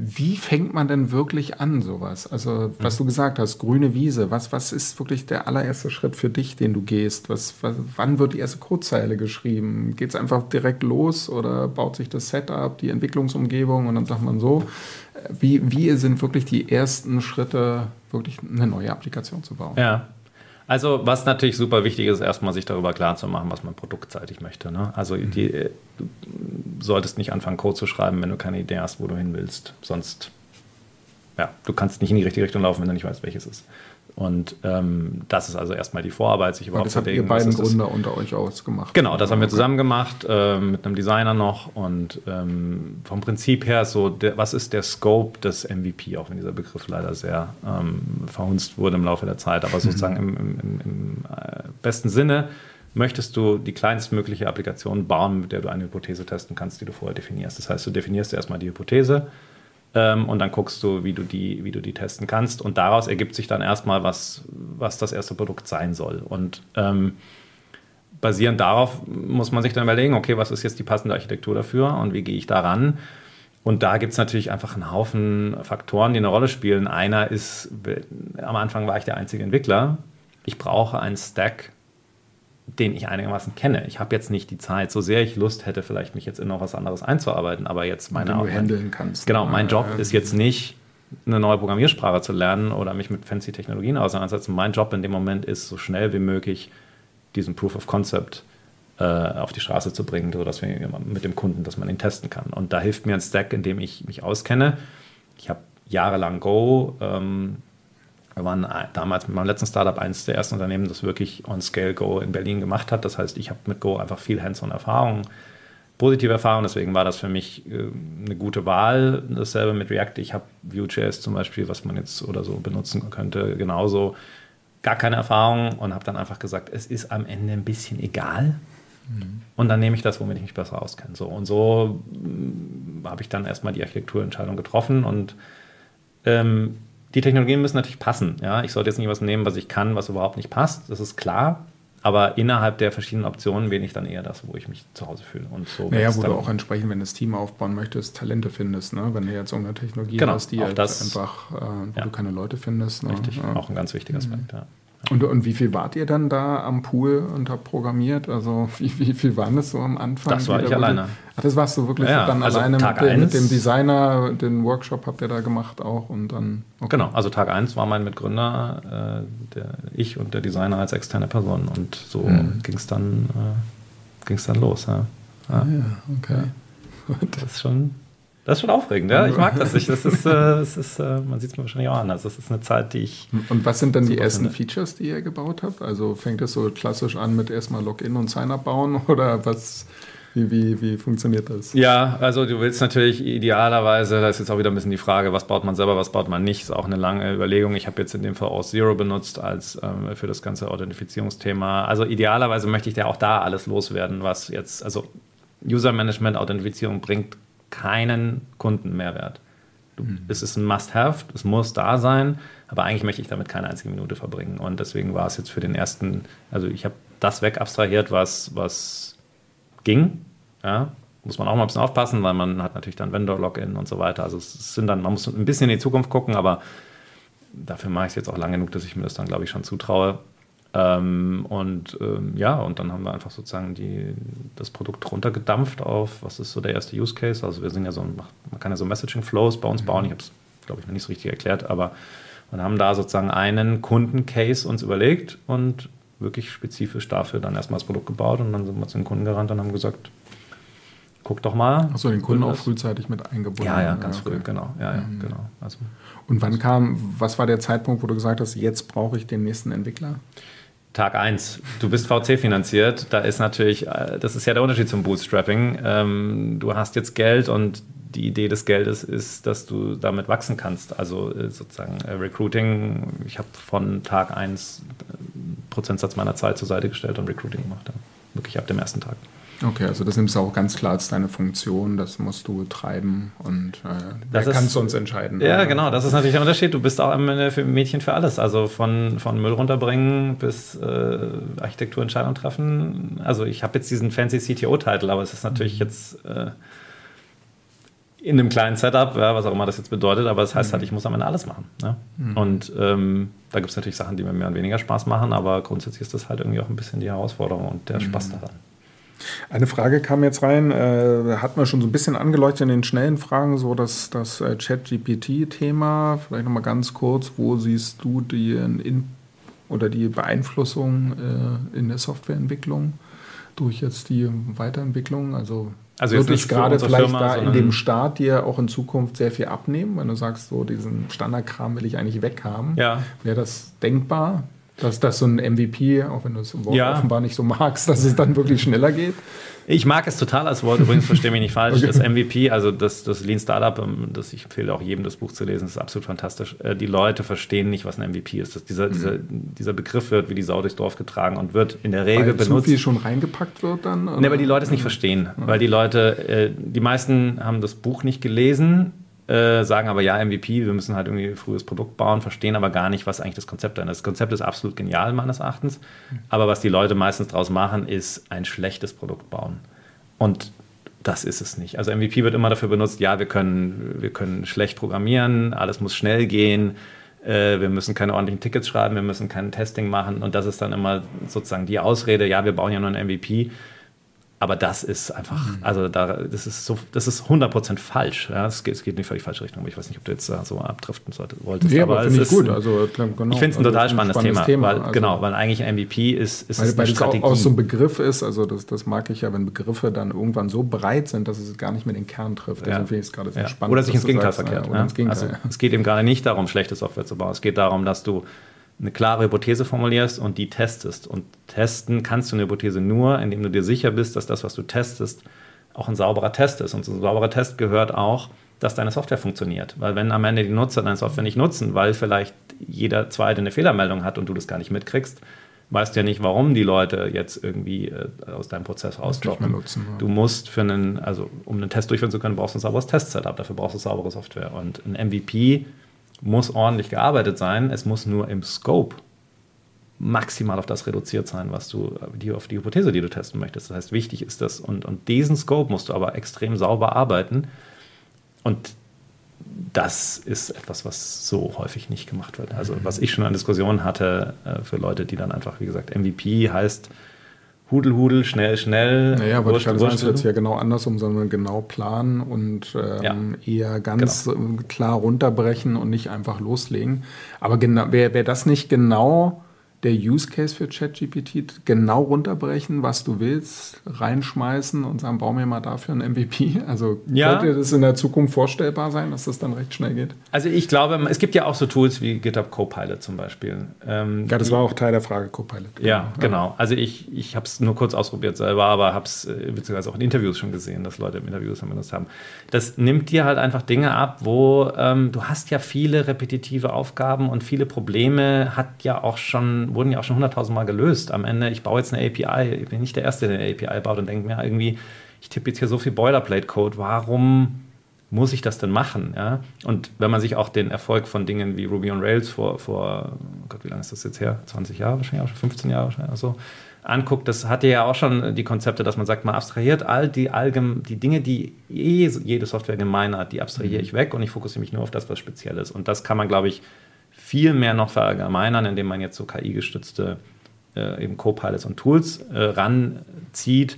B: wie fängt man denn wirklich an, sowas? Also, was du gesagt hast, grüne Wiese, was, was ist wirklich der allererste Schritt für dich, den du gehst? Was, was wann wird die erste Codezeile geschrieben? Geht es einfach direkt los oder baut sich das Setup, die Entwicklungsumgebung und dann sagt man so? Wie, wie sind wirklich die ersten Schritte, wirklich eine neue Applikation zu bauen?
C: Ja. Also, was natürlich super wichtig ist, erstmal sich darüber klar zu machen, was man produktseitig möchte. Ne? Also, mhm. die, äh, du solltest nicht anfangen, Code zu schreiben, wenn du keine Idee hast, wo du hin willst. Sonst, ja, du kannst nicht in die richtige Richtung laufen, wenn du nicht weißt, welches ist. Und ähm, das ist also erstmal die Vorarbeit, sich
B: überhaupt zu denken. Das habt ihr beiden Gründer unter euch ausgemacht.
C: Genau, das haben wir zusammen gemacht, äh, mit einem Designer noch. Und ähm, vom Prinzip her so, der, was ist der Scope des MVP, auch wenn dieser Begriff leider sehr ähm, verhunzt wurde im Laufe der Zeit. Aber sozusagen im, im, im, im äh, besten Sinne möchtest du die kleinstmögliche Applikation bauen, mit der du eine Hypothese testen kannst, die du vorher definierst. Das heißt, du definierst erstmal die Hypothese ähm, und dann guckst du, wie du, die, wie du die testen kannst. Und daraus ergibt sich dann erstmal, was, was das erste Produkt sein soll. Und ähm, basierend darauf muss man sich dann überlegen, okay, was ist jetzt die passende Architektur dafür und wie gehe ich daran? Und da gibt es natürlich einfach einen Haufen Faktoren, die eine Rolle spielen. Einer ist, am Anfang war ich der einzige Entwickler. Ich brauche einen Stack, den ich einigermaßen kenne. Ich habe jetzt nicht die Zeit, so sehr ich Lust hätte, vielleicht mich jetzt in noch was anderes einzuarbeiten, aber jetzt meine
B: du handeln kannst.
C: Genau, mein Job ist jetzt nicht eine neue Programmiersprache zu lernen oder mich mit fancy Technologien auseinandersetzen. Mein Job in dem Moment ist, so schnell wie möglich diesen Proof of Concept äh, auf die Straße zu bringen, sodass wir mit dem Kunden, dass man ihn testen kann. Und da hilft mir ein Stack, in dem ich mich auskenne. Ich habe jahrelang Go ähm, wir waren damals mit meinem letzten Startup eines der ersten Unternehmen, das wirklich on Scale Go in Berlin gemacht hat. Das heißt, ich habe mit Go einfach viel Hands-on-Erfahrung, positive Erfahrung. Deswegen war das für mich äh, eine gute Wahl. Dasselbe mit React. Ich habe Vue.js zum Beispiel, was man jetzt oder so benutzen könnte, genauso gar keine Erfahrung und habe dann einfach gesagt, es ist am Ende ein bisschen egal. Mhm. Und dann nehme ich das, womit ich mich besser auskenne. So, und so mm, habe ich dann erstmal die Architekturentscheidung getroffen und ähm, die Technologien müssen natürlich passen. Ja? Ich sollte jetzt nicht was nehmen, was ich kann, was überhaupt nicht passt. Das ist klar. Aber innerhalb der verschiedenen Optionen wähle ich dann eher das, wo ich mich zu Hause fühle. Und so
B: naja, wo du auch entsprechend, wenn du das Team aufbauen möchtest, Talente findest. Ne? Wenn du jetzt irgendeine Technologie
C: genau,
B: hast, die halt einfach, äh, wo ja. du keine Leute findest.
C: Ne? Richtig, ja. auch ein ganz wichtiger Aspekt. Mhm. Ja.
B: Und, und wie viel wart ihr dann da am Pool und habt programmiert? Also wie, wie viel waren das so am Anfang?
C: Das war ich alleine.
B: Ach, das warst du wirklich
C: ja,
B: dann
C: also
B: alleine
C: Tag
B: mit dem, mit dem, Designer, den Workshop habt ihr da gemacht auch und dann.
C: Okay. Genau, also Tag 1 war mein Mitgründer, äh, der, ich und der Designer als externe Person und so mhm. ging es dann, äh, dann los. Ja,
B: ja. Ah, ja okay.
C: Das ist schon das ist schon aufregend, ja. Ich mag das. Ich, das ist, äh, das ist äh, man sieht es mir wahrscheinlich auch an. Also das ist eine Zeit, die ich.
B: Und was sind dann die ersten finde. Features, die ihr gebaut habt? Also fängt es so klassisch an mit erstmal Login und Sign-up bauen oder was? Wie, wie, wie funktioniert das?
C: Ja, also du willst natürlich idealerweise, da ist jetzt auch wieder ein bisschen die Frage, was baut man selber, was baut man nicht, ist auch eine lange Überlegung. Ich habe jetzt in dem Fall auch Zero benutzt als ähm, für das ganze Authentifizierungsthema. Also idealerweise möchte ich ja auch da alles loswerden, was jetzt, also User Management, Authentifizierung bringt keinen Kundenmehrwert. Du, mhm. Es ist ein Must-Have, es muss da sein, aber eigentlich möchte ich damit keine einzige Minute verbringen. Und deswegen war es jetzt für den ersten, also ich habe das wegabstrahiert, was, was ging. Ja, muss man auch mal ein bisschen aufpassen, weil man hat natürlich dann Vendor-Login und so weiter. Also es sind dann, man muss ein bisschen in die Zukunft gucken, aber dafür mache ich es jetzt auch lang genug, dass ich mir das dann, glaube ich, schon zutraue. Ähm, und ähm, ja, und dann haben wir einfach sozusagen die, das Produkt runtergedampft auf, was ist so der erste Use Case? Also wir sind ja so, man kann ja so Messaging Flows bei uns bauen. Ich habe es, glaube ich, noch nicht so richtig erklärt, aber wir haben da sozusagen einen Kundencase uns überlegt und wirklich spezifisch dafür dann erstmal das Produkt gebaut und dann sind wir zu den Kunden gerannt und haben gesagt, guck doch mal.
B: Achso, den Kunden auch frühzeitig mit eingebunden.
C: Ja, ja, ganz okay. früh, genau. Ja, ja, mhm. genau.
B: Also, und wann kam, was war der Zeitpunkt, wo du gesagt hast, jetzt brauche ich den nächsten Entwickler?
C: Tag 1. Du bist VC finanziert. Da ist natürlich, äh, das ist ja der Unterschied zum Bootstrapping. Ähm, du hast jetzt Geld und die Idee des Geldes ist, dass du damit wachsen kannst. Also äh, sozusagen äh, Recruiting. Ich habe von Tag 1 Prozentsatz meiner Zeit zur Seite gestellt und Recruiting gemacht. Wirklich ab dem ersten Tag.
B: Okay, also das nimmst du auch ganz klar als deine Funktion, das musst du treiben und äh, wer kann es sonst entscheiden?
C: Ja, oder? genau, das ist natürlich der Unterschied. Du bist auch ein Mädchen für alles, also von, von Müll runterbringen bis äh, Architekturentscheidungen treffen. Also ich habe jetzt diesen fancy CTO-Titel, aber es ist natürlich mhm. jetzt äh, in einem kleinen Setup, ja, was auch immer das jetzt bedeutet, aber das heißt mhm. halt, ich muss am Ende alles machen. Ne? Mhm. Und ähm, da gibt es natürlich Sachen, die mir mehr und weniger Spaß machen, aber grundsätzlich ist das halt irgendwie auch ein bisschen die Herausforderung und der Spaß daran.
B: Eine Frage kam jetzt rein, äh, hat man schon so ein bisschen angeleuchtet in den schnellen Fragen, so das, das äh, Chat-GPT-Thema. Vielleicht nochmal ganz kurz, wo siehst du den in oder die Beeinflussung äh, in der Softwareentwicklung durch jetzt die Weiterentwicklung? Also,
C: also
B: wird es gerade vielleicht Firma, da in dem Start dir auch in Zukunft sehr viel abnehmen, wenn du sagst, so diesen Standardkram will ich eigentlich weghaben?
C: Ja.
B: Wäre das denkbar? Dass das so ein MVP, auch wenn du es ja. offenbar nicht so magst, dass es dann wirklich schneller geht?
C: Ich mag es total als Wort, übrigens verstehe mich nicht falsch. Okay. Das MVP, also das, das Lean Startup, ähm, das ich empfehle auch jedem, das Buch zu lesen, ist absolut fantastisch. Äh, die Leute verstehen nicht, was ein MVP ist. Dass dieser, mhm. dieser, dieser Begriff wird wie die Sau durchs Dorf getragen und wird in der Regel weil benutzt. Zu
B: viel schon reingepackt wird dann?
C: Ne, weil die Leute es nicht verstehen. Ja. Weil die Leute, äh, die meisten haben das Buch nicht gelesen äh, sagen aber ja, MVP, wir müssen halt irgendwie ein frühes Produkt bauen, verstehen aber gar nicht, was eigentlich das Konzept ist. Das Konzept ist absolut genial meines Erachtens, aber was die Leute meistens daraus machen, ist ein schlechtes Produkt bauen. Und das ist es nicht. Also MVP wird immer dafür benutzt, ja, wir können, wir können schlecht programmieren, alles muss schnell gehen, äh, wir müssen keine ordentlichen Tickets schreiben, wir müssen kein Testing machen und das ist dann immer sozusagen die Ausrede, ja, wir bauen ja nur ein MVP aber das ist einfach, mhm. also da, das ist so, das ist 100% falsch. Ja? Es, geht, es geht in die völlig falsche Richtung. Ich weiß nicht, ob du jetzt da so abdriften solltest, wolltest.
B: Nee, aber, aber finde ich gut. Also, genau.
C: Ich finde es ein total also, spannendes, spannendes, Thema. Thema. weil, also, genau, weil eigentlich ein MVP ist, ist
B: weil, eine weil Strategie. Auch, auch so ein Begriff ist, also das, das mag ich ja, wenn Begriffe dann irgendwann so breit sind, dass es gar nicht mehr den Kern trifft.
C: Deswegen ja. finde ich es gerade sehr ja. spannend. Oder sich ins Gegenteil verkehrt. Ja, ins Gegenteil. Also, es geht eben gerade nicht darum, schlechte Software zu bauen. Es geht darum, dass du eine klare Hypothese formulierst und die testest. Und testen kannst du eine Hypothese nur, indem du dir sicher bist, dass das, was du testest, auch ein sauberer Test ist. Und so ein sauberer Test gehört auch, dass deine Software funktioniert. Weil wenn am Ende die Nutzer deine Software nicht nutzen, weil vielleicht jeder zweite eine Fehlermeldung hat und du das gar nicht mitkriegst, weißt du ja nicht, warum die Leute jetzt irgendwie äh, aus deinem Prozess rausdroppen. Nutzen, ja. Du musst für einen, also um einen Test durchführen zu können, brauchst du ein sauberes Test-Setup. Dafür brauchst du saubere Software. Und ein MVP muss ordentlich gearbeitet sein. Es muss nur im Scope maximal auf das reduziert sein, was du, die, auf die Hypothese, die du testen möchtest. Das heißt, wichtig ist das. Und, und diesen Scope musst du aber extrem sauber arbeiten. Und das ist etwas, was so häufig nicht gemacht wird. Also, was ich schon an Diskussionen hatte äh, für Leute, die dann einfach, wie gesagt, MVP heißt, Hudel, Hudel, schnell, schnell.
B: Naja, aber ich kann sagen, es jetzt ja genau andersrum, sondern genau planen und ähm, ja, eher ganz genau. Klar runterbrechen und nicht einfach loslegen. Aber genau, wäre wär das nicht genau der Use Case für ChatGPT genau runterbrechen, was du willst, reinschmeißen und sagen, bau mir mal dafür ein MVP? Also ja. könnte das in der Zukunft vorstellbar sein, dass das dann recht schnell geht?
C: Also ich glaube, es gibt ja auch so Tools wie GitHub Copilot zum Beispiel.
B: Ähm, ja, das war auch Teil der Frage Copilot.
C: Genau. Ja, genau. Also ich, ich habe es nur kurz ausprobiert selber, aber habe es äh, beziehungsweise auch in Interviews schon gesehen, dass Leute im Interviews benutzt haben. Das nimmt dir halt einfach Dinge ab, wo ähm, du hast ja viele repetitive Aufgaben und viele Probleme hat ja auch schon wurden ja auch schon hunderttausend Mal gelöst. Am Ende, ich baue jetzt eine API, ich bin nicht der Erste, der eine API baut und denke mir irgendwie, ich tippe jetzt hier so viel Boilerplate-Code, warum muss ich das denn machen? Ja? Und wenn man sich auch den Erfolg von Dingen wie Ruby on Rails vor, vor oh Gott, wie lange ist das jetzt her? 20 Jahre wahrscheinlich, auch schon 15 Jahre wahrscheinlich, also anguckt, das hatte ja auch schon die Konzepte, dass man sagt, man abstrahiert all die, allgem die Dinge, die eh jede Software gemein hat, die abstrahiere ich weg und ich fokussiere mich nur auf das, was speziell ist. Und das kann man, glaube ich, viel mehr noch verallgemeinern, indem man jetzt so KI-gestützte äh, eben Co-Pilots und Tools äh, ranzieht,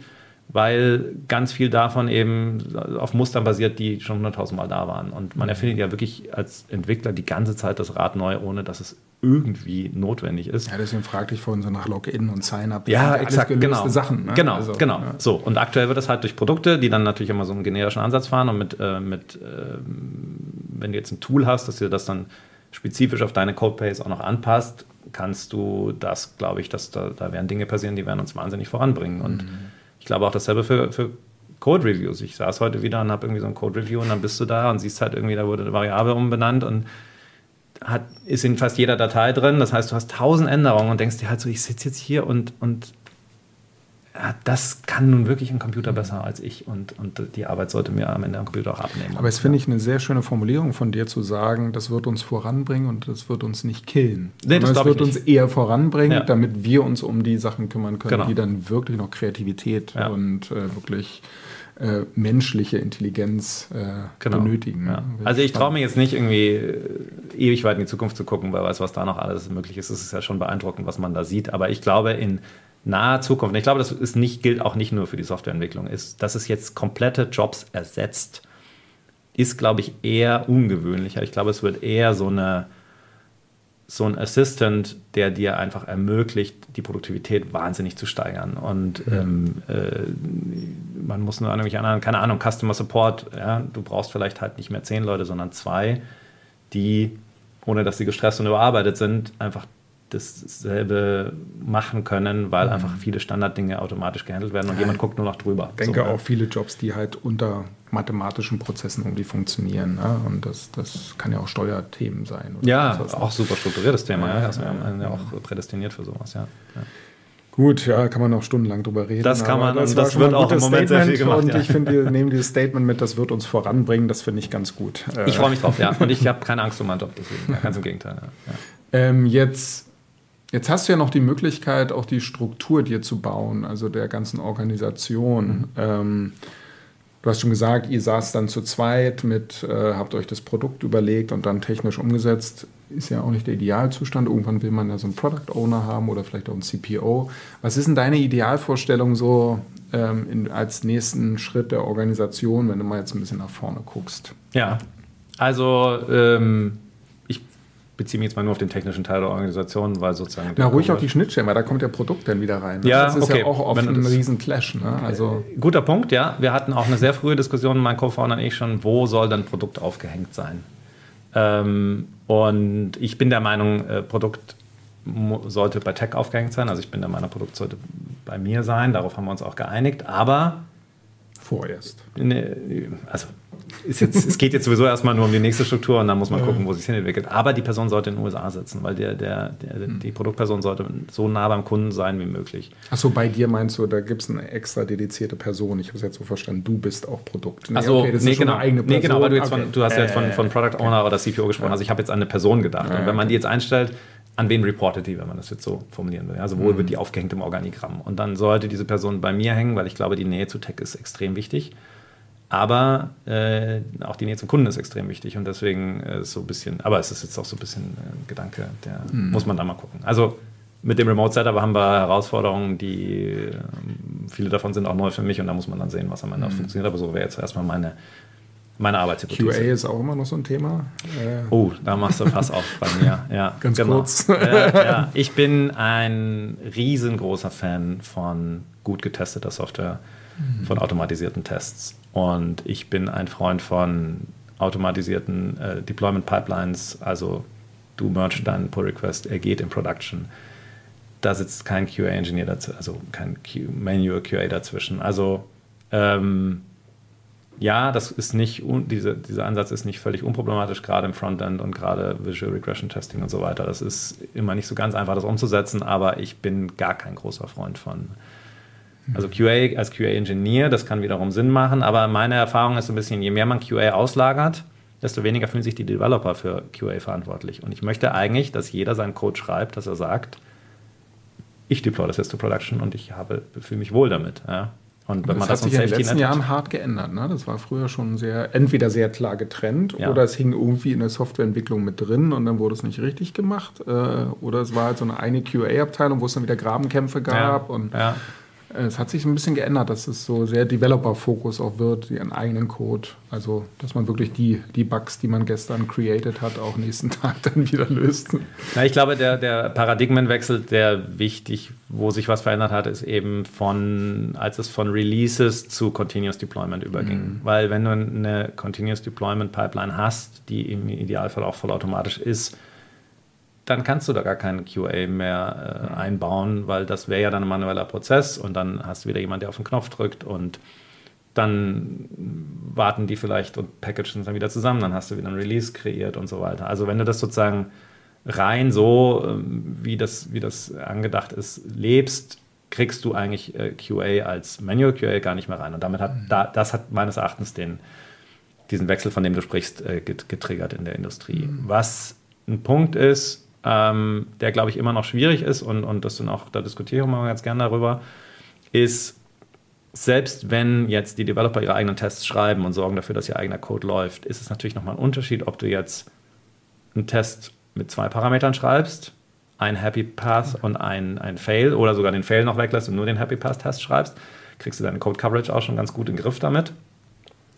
C: weil ganz viel davon eben auf Mustern basiert, die schon hunderttausendmal da waren. Und man mhm. erfindet ja wirklich als Entwickler die ganze Zeit das Rad neu, ohne dass es irgendwie notwendig ist.
B: Ja, deswegen fragte ich vorhin so nach Login und Sign-up.
C: Ja, exakt, genau.
B: Sachen.
C: Ne? Genau, also, genau. Ja. So, und aktuell wird das halt durch Produkte, die dann natürlich immer so einen generischen Ansatz fahren und mit, äh, mit äh, wenn du jetzt ein Tool hast, dass dir das dann spezifisch auf deine Codebase auch noch anpasst, kannst du das, glaube ich, dass da, da werden Dinge passieren, die werden uns wahnsinnig voranbringen. Und mhm. ich glaube auch dasselbe für, für Code Reviews. Ich saß heute wieder und habe irgendwie so ein Code Review und dann bist du da und siehst halt irgendwie, da wurde eine Variable umbenannt und hat, ist in fast jeder Datei drin. Das heißt, du hast tausend Änderungen und denkst dir halt so, ich sitze jetzt hier und, und das kann nun wirklich ein Computer besser als ich und, und die Arbeit sollte mir am Ende am Computer auch abnehmen.
B: Aber es finde ich eine sehr schöne Formulierung von dir zu sagen, das wird uns voranbringen und das wird uns nicht killen. Nee, das es wird uns eher voranbringen, ja. damit wir uns um die Sachen kümmern können, genau. die dann wirklich noch Kreativität ja. und äh, wirklich äh, menschliche Intelligenz äh, genau. benötigen.
C: Ja. Also ich traue mir jetzt nicht irgendwie äh, ewig weit in die Zukunft zu gucken, wer weiß, was da noch alles möglich ist. Es ist ja schon beeindruckend, was man da sieht. Aber ich glaube, in naher Zukunft, ich glaube, das ist nicht, gilt auch nicht nur für die Softwareentwicklung, ist, dass es jetzt komplette Jobs ersetzt, ist, glaube ich, eher ungewöhnlicher. Ich glaube, es wird eher so eine, so ein Assistant, der dir einfach ermöglicht, die Produktivität wahnsinnig zu steigern. Und ja. ähm, äh, man muss nur an irgendwelche anderen, keine Ahnung, Customer Support, ja, du brauchst vielleicht halt nicht mehr zehn Leute, sondern zwei, die, ohne dass sie gestresst und überarbeitet sind, einfach dasselbe machen können, weil mhm. einfach viele Standarddinge automatisch gehandelt werden und ja, jemand guckt nur noch drüber.
B: Ich denke so, auch viele Jobs, die halt unter mathematischen Prozessen irgendwie funktionieren. Ne? Und das, das kann ja auch Steuerthemen sein.
C: ja, auch super strukturiertes Thema. Ja, ja, also wir haben ja auch prädestiniert für sowas. Ja.
B: Gut, ja, kann man noch stundenlang drüber reden.
C: Das kann man, das, das wird auch im Moment Statement sehr viel gemacht.
B: Und ja. ich finde, wir nehmen dieses Statement mit, das wird uns voranbringen, das finde ich ganz gut.
C: Ich freue mich drauf, ja. Und ich habe keine Angst um meinen Job, deswegen. Ja, ganz im Gegenteil. Ja.
B: Ähm, jetzt Jetzt hast du ja noch die Möglichkeit, auch die Struktur dir zu bauen, also der ganzen Organisation. Mhm. Ähm, du hast schon gesagt, ihr saßt dann zu zweit mit, äh, habt euch das Produkt überlegt und dann technisch umgesetzt. Ist ja auch nicht der Idealzustand. Irgendwann will man ja so einen Product Owner haben oder vielleicht auch einen CPO. Was ist denn deine Idealvorstellung so ähm, in, als nächsten Schritt der Organisation, wenn du mal jetzt ein bisschen nach vorne guckst?
C: Ja, also ähm beziehe mich jetzt mal nur auf den technischen Teil der Organisation, weil sozusagen.
B: Na, ruhig auch die Schnittstellen, weil da kommt der Produkt dann wieder rein.
C: Ne? Ja,
B: das ist
C: okay.
B: ja auch oft ein riesen Clash. Ne? Also
C: Guter Punkt, ja. Wir hatten auch eine sehr frühe Diskussion, mein Co-Founder und ich schon, wo soll dann Produkt aufgehängt sein? Ähm, und ich bin der Meinung, äh, Produkt sollte bei Tech aufgehängt sein. Also ich bin der Meinung, Produkt sollte bei mir sein. Darauf haben wir uns auch geeinigt. Aber
B: vorerst.
C: Ne, also jetzt, es geht jetzt sowieso erstmal nur um die nächste Struktur und dann muss man gucken, wo sich hin entwickelt. Aber die Person sollte in den USA sitzen, weil der, der, der mhm. die Produktperson sollte so nah beim Kunden sein wie möglich.
B: Achso, bei dir meinst du, da gibt es eine extra dedizierte Person. Ich habe es jetzt so verstanden, du bist auch Produkt.
C: Nee, Achso, okay, das nee, ist genau, eine eigene Person. Nee, genau, aber du, jetzt okay. von, du hast ja jetzt von, von Product Owner oder CPO gesprochen. Also ich habe jetzt an eine Person gedacht. Und wenn man die jetzt einstellt, an wen reportet die, wenn man das jetzt so formulieren will. Also wo mhm. wird die aufgehängt im Organigramm? Und dann sollte diese Person bei mir hängen, weil ich glaube, die Nähe zu Tech ist extrem wichtig. Aber äh, auch die Nähe zum Kunden ist extrem wichtig und deswegen äh, so ein bisschen, aber es ist jetzt auch so ein bisschen ein Gedanke, der mhm. muss man da mal gucken. Also mit dem Remote Setup haben wir Herausforderungen, die äh, viele davon sind auch neu für mich und da muss man dann sehen, was am Ende mhm. funktioniert. Aber so wäre jetzt erstmal meine, meine Arbeitshypothese.
B: QA ist auch immer noch so ein Thema.
C: Äh. Oh, da machst du Pass auf bei mir. Ja,
B: Ganz genau. kurz.
C: Äh, ja. Ich bin ein riesengroßer Fan von gut getesteter Software, mhm. von automatisierten Tests. Und ich bin ein Freund von automatisierten äh, Deployment Pipelines, also du merge deinen Pull Request, er geht in Production. Da sitzt kein QA-Engineer dazu, also kein Q Manual QA dazwischen. Also ähm, ja, das ist nicht, diese, dieser Ansatz ist nicht völlig unproblematisch, gerade im Frontend und gerade Visual Regression Testing und so weiter. Das ist immer nicht so ganz einfach, das umzusetzen, aber ich bin gar kein großer Freund von also QA als QA-Ingenieur, das kann wiederum Sinn machen, aber meine Erfahrung ist so ein bisschen, je mehr man QA auslagert, desto weniger fühlen sich die Developer für QA verantwortlich. Und ich möchte eigentlich, dass jeder seinen Code schreibt, dass er sagt, ich deploy das jetzt to Production und ich fühle mich wohl damit. Ja.
B: Und wenn das man das hat sich in den letzten Jahren hart geändert. Ne? Das war früher schon sehr, entweder sehr klar getrennt ja. oder es hing irgendwie in der Softwareentwicklung mit drin und dann wurde es nicht richtig gemacht. Äh, oder es war halt so eine eine QA-Abteilung, wo es dann wieder Grabenkämpfe gab. Ja. Und ja. Es hat sich ein bisschen geändert, dass es so sehr Developer-Fokus auch wird, ihren eigenen Code. Also, dass man wirklich die, die Bugs, die man gestern created hat, auch nächsten Tag dann wieder löst.
C: Ja, ich glaube, der, der Paradigmenwechsel, der wichtig, wo sich was verändert hat, ist eben von, als es von Releases zu Continuous Deployment überging. Mhm. Weil wenn du eine Continuous Deployment Pipeline hast, die im Idealfall auch vollautomatisch ist, dann kannst du da gar keinen QA mehr äh, einbauen, weil das wäre ja dann ein manueller Prozess und dann hast du wieder jemand, der auf den Knopf drückt und dann warten die vielleicht und packagen dann wieder zusammen, dann hast du wieder ein Release kreiert und so weiter. Also wenn du das sozusagen rein so, ähm, wie das, wie das angedacht ist, lebst, kriegst du eigentlich äh, QA als Manual QA gar nicht mehr rein. Und damit hat, mhm. da, das hat meines Erachtens den, diesen Wechsel, von dem du sprichst, äh, getriggert in der Industrie. Mhm. Was ein Punkt ist, ähm, der, glaube ich, immer noch schwierig ist und, und das sind auch, da diskutiere ich immer ganz gerne darüber, ist, selbst wenn jetzt die Developer ihre eigenen Tests schreiben und sorgen dafür, dass ihr eigener Code läuft, ist es natürlich nochmal ein Unterschied, ob du jetzt einen Test mit zwei Parametern schreibst, ein Happy Path und ein, ein Fail oder sogar den Fail noch weglässt und nur den Happy Path Test schreibst, kriegst du deine Code Coverage auch schon ganz gut in den Griff damit.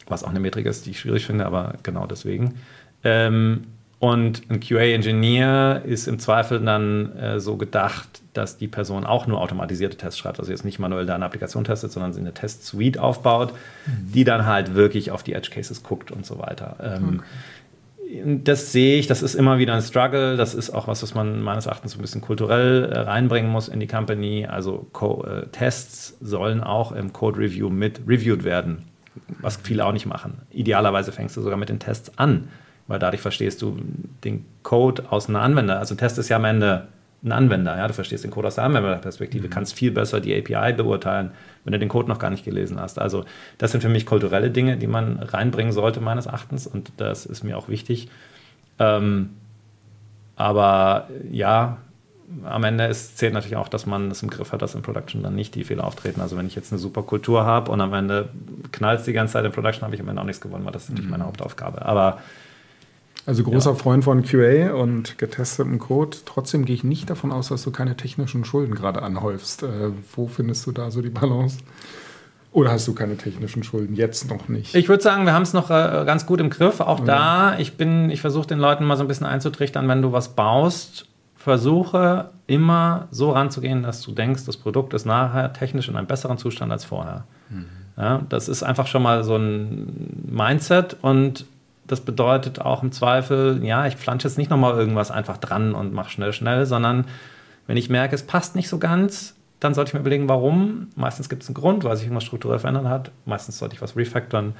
C: Was auch eine Metrik ist, die ich schwierig finde, aber genau deswegen. Ähm, Und ein QA-Engineer ist im Zweifel dann äh, so gedacht, dass die Person auch nur automatisierte Tests schreibt, also jetzt nicht manuell da eine Applikation testet, sondern sie eine Test-Suite aufbaut, mhm. die dann halt wirklich auf die Edge-Cases guckt und so weiter. Ähm, okay. Das sehe ich, das ist immer wieder ein Struggle. Das ist auch was, was man meines Erachtens ein bisschen kulturell äh, reinbringen muss in die Company. Also Co äh, Tests sollen auch im Code Review mit reviewed werden, was viele auch nicht machen. Idealerweise fängst du sogar mit den Tests an weil dadurch verstehst du den Code aus einer Anwender. Also ein Test ist ja am Ende ein Anwender, ja, du verstehst den Code aus der Anwenderperspektive, mhm. kannst viel besser die API beurteilen, wenn du den Code noch gar nicht gelesen hast. Also das sind für mich kulturelle Dinge, die man reinbringen sollte meines Erachtens und das ist mir auch wichtig. Ähm, aber ja, am Ende ist, zählt natürlich auch, dass man es im Griff hat, dass in Production dann nicht die Fehler auftreten. Also wenn ich jetzt eine super Kultur habe und am Ende knallt es die ganze Zeit in Production, habe ich am Ende auch nichts gewonnen, weil das ist natürlich mhm. meine Hauptaufgabe. Aber
B: also großer ja. Freund von QA und getestetem Code. Trotzdem gehe ich nicht davon aus, dass du keine technischen Schulden gerade anhäufst. Äh, wo findest du da so die Balance? Oder hast du keine technischen Schulden? Jetzt noch nicht.
C: Ich würde sagen, wir haben es noch äh, ganz gut im Griff. Auch ja. da, ich bin, ich versuche den Leuten mal so ein bisschen einzutrichtern, wenn du was baust, versuche immer so ranzugehen, dass du denkst, das Produkt ist nachher technisch in einem besseren Zustand als vorher. Mhm. Ja, das ist einfach schon mal so ein Mindset und das bedeutet auch im Zweifel, ja, ich pflanze jetzt nicht nochmal irgendwas einfach dran und mache schnell, schnell, sondern wenn ich merke, es passt nicht so ganz, dann sollte ich mir überlegen, warum. Meistens gibt es einen Grund, weil sich irgendwas strukturell verändert hat. Meistens sollte ich was refactoren.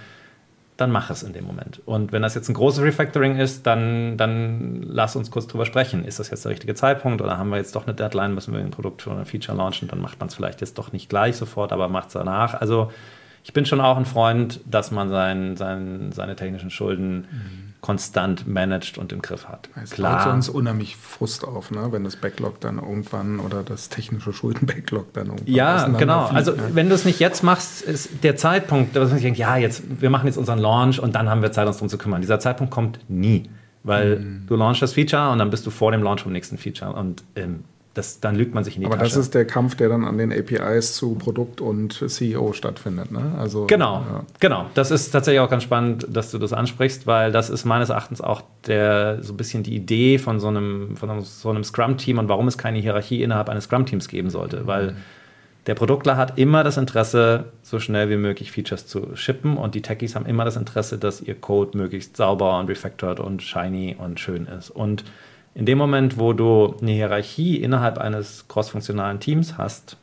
C: Dann mache es in dem Moment. Und wenn das jetzt ein großes Refactoring ist, dann, dann lass uns kurz drüber sprechen. Ist das jetzt der richtige Zeitpunkt oder haben wir jetzt doch eine Deadline, müssen wir ein Produkt oder ein Feature launchen? Dann macht man es vielleicht jetzt doch nicht gleich sofort, aber macht es danach. Also ich bin schon auch ein Freund, dass man sein, sein, seine technischen Schulden mhm. konstant managt und im Griff hat.
B: Es Klar. sonst unheimlich Frust auf, ne? wenn das Backlog dann irgendwann oder das technische Schulden-Backlog dann irgendwann
C: Ja, genau. Also ne? wenn du es nicht jetzt machst, ist der Zeitpunkt, dass man sich denkt, ja, jetzt, wir machen jetzt unseren Launch und dann haben wir Zeit, uns darum zu kümmern. Dieser Zeitpunkt kommt nie. Weil mhm. du launchst das Feature und dann bist du vor dem Launch vom nächsten Feature. Und ähm, das, dann lügt man sich in die
B: Aber
C: Tasche.
B: Aber das ist der Kampf, der dann an den APIs zu Produkt und CEO stattfindet. Ne?
C: Also, genau, ja. genau. Das ist tatsächlich auch ganz spannend, dass du das ansprichst, weil das ist meines Erachtens auch der, so ein bisschen die Idee von so einem, von so einem Scrum-Team und warum es keine Hierarchie innerhalb eines Scrum-Teams geben sollte. Weil der Produktler hat immer das Interesse, so schnell wie möglich Features zu shippen und die Techies haben immer das Interesse, dass ihr Code möglichst sauber und refactored und shiny und schön ist. Und in dem Moment, wo du eine Hierarchie innerhalb eines crossfunktionalen Teams hast,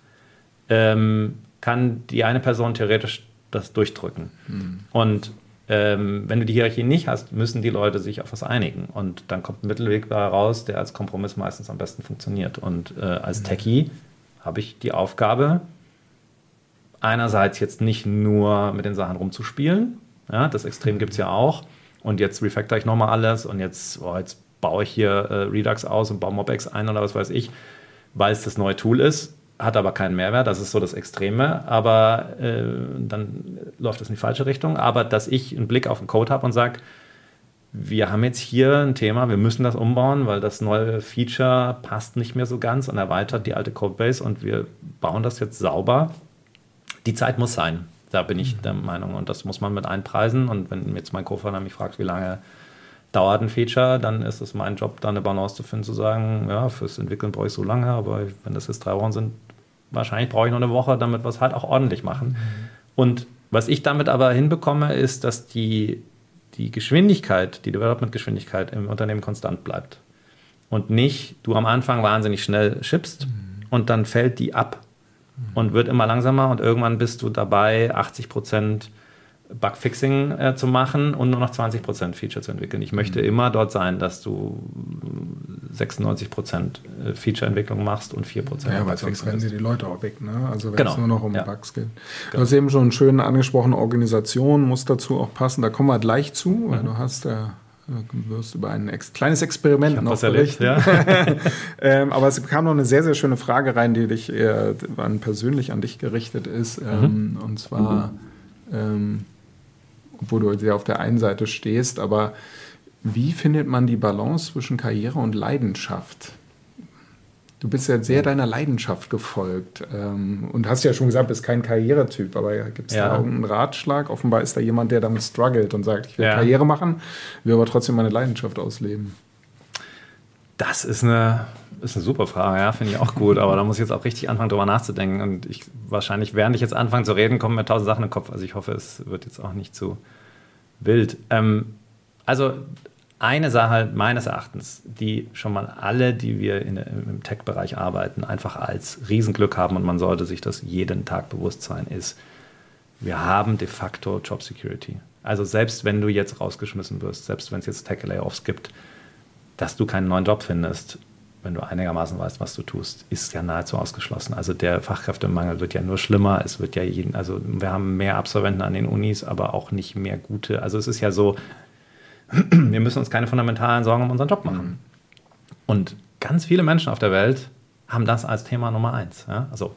C: ähm, kann die eine Person theoretisch das durchdrücken. Mhm. Und ähm, wenn du die Hierarchie nicht hast, müssen die Leute sich auf was einigen. Und dann kommt ein Mittelweg heraus, der als Kompromiss meistens am besten funktioniert. Und äh, als mhm. Techie habe ich die Aufgabe, einerseits jetzt nicht nur mit den Sachen rumzuspielen, ja, das Extrem gibt es ja auch, und jetzt refactor ich nochmal alles und jetzt, oh, jetzt baue ich hier äh, Redux aus und baue MobX ein oder was weiß ich, weil es das neue Tool ist, hat aber keinen Mehrwert, das ist so das Extreme, aber äh, dann läuft das in die falsche Richtung. Aber dass ich einen Blick auf den Code habe und sage, wir haben jetzt hier ein Thema, wir müssen das umbauen, weil das neue Feature passt nicht mehr so ganz und erweitert die alte Codebase und wir bauen das jetzt sauber. Die Zeit muss sein. Da bin ich der Meinung und das muss man mit einpreisen. Und wenn jetzt mein Co-Founder mich fragt, wie lange dauert ein Feature, dann ist es mein Job, da eine Balance zu finden, zu sagen, ja, fürs Entwickeln brauche ich so lange, aber wenn das jetzt drei Wochen sind, wahrscheinlich brauche ich noch eine Woche, damit wir es halt auch ordentlich machen. Mhm. Und was ich damit aber hinbekomme, ist, dass die, die Geschwindigkeit, die Development-Geschwindigkeit im Unternehmen konstant bleibt. Und nicht du am Anfang wahnsinnig schnell schippst mhm. und dann fällt die ab mhm. und wird immer langsamer und irgendwann bist du dabei, 80 Prozent Bugfixing äh, zu machen und nur noch 20% Feature zu entwickeln. Ich möchte mhm. immer dort sein, dass du 96% äh, Feature-Entwicklung machst und 4%
B: Ja, weil sonst rennen sie die Leute auch weg. Ne? Also wenn genau. es nur noch um ja. Bugs geht. Du genau. hast eben schon schön angesprochen, Organisation muss dazu auch passen. Da kommen wir gleich zu, weil mhm. du hast ja Du wirst über ein ex kleines Experiment noch berichten. Erlebt, ja. ähm, aber es kam noch eine sehr, sehr schöne Frage rein, die dich eher persönlich an dich gerichtet ist. Mhm. Ähm, und zwar, mhm. ähm, obwohl du sehr auf der einen Seite stehst, aber wie findet man die Balance zwischen Karriere und Leidenschaft? Du bist ja sehr deiner Leidenschaft gefolgt ähm, und hast ja schon gesagt, bist kein Karrieretyp, aber gibt es ja. da irgendeinen Ratschlag? Offenbar ist da jemand, der damit struggelt und sagt, ich will ja. Karriere machen, will aber trotzdem meine Leidenschaft ausleben.
C: Das ist eine, ist eine super Frage, ja, finde ich auch gut, aber da muss ich jetzt auch richtig anfangen, darüber nachzudenken. Und ich wahrscheinlich, während ich jetzt anfange zu reden, kommen mir tausend Sachen im Kopf. Also ich hoffe, es wird jetzt auch nicht zu wild. Ähm, also eine Sache meines Erachtens, die schon mal alle, die wir in, im Tech-Bereich arbeiten, einfach als Riesenglück haben und man sollte sich das jeden Tag bewusst sein, ist, wir haben de facto Job Security. Also selbst wenn du jetzt rausgeschmissen wirst, selbst wenn es jetzt Tech-Layoffs gibt, dass du keinen neuen Job findest, wenn du einigermaßen weißt, was du tust, ist ja nahezu ausgeschlossen. Also der Fachkräftemangel wird ja nur schlimmer. Es wird ja jeden, also wir haben mehr Absolventen an den Unis, aber auch nicht mehr gute. Also es ist ja so, wir müssen uns keine fundamentalen Sorgen um unseren Job machen. Und ganz viele Menschen auf der Welt haben das als Thema Nummer eins. Ja? Also,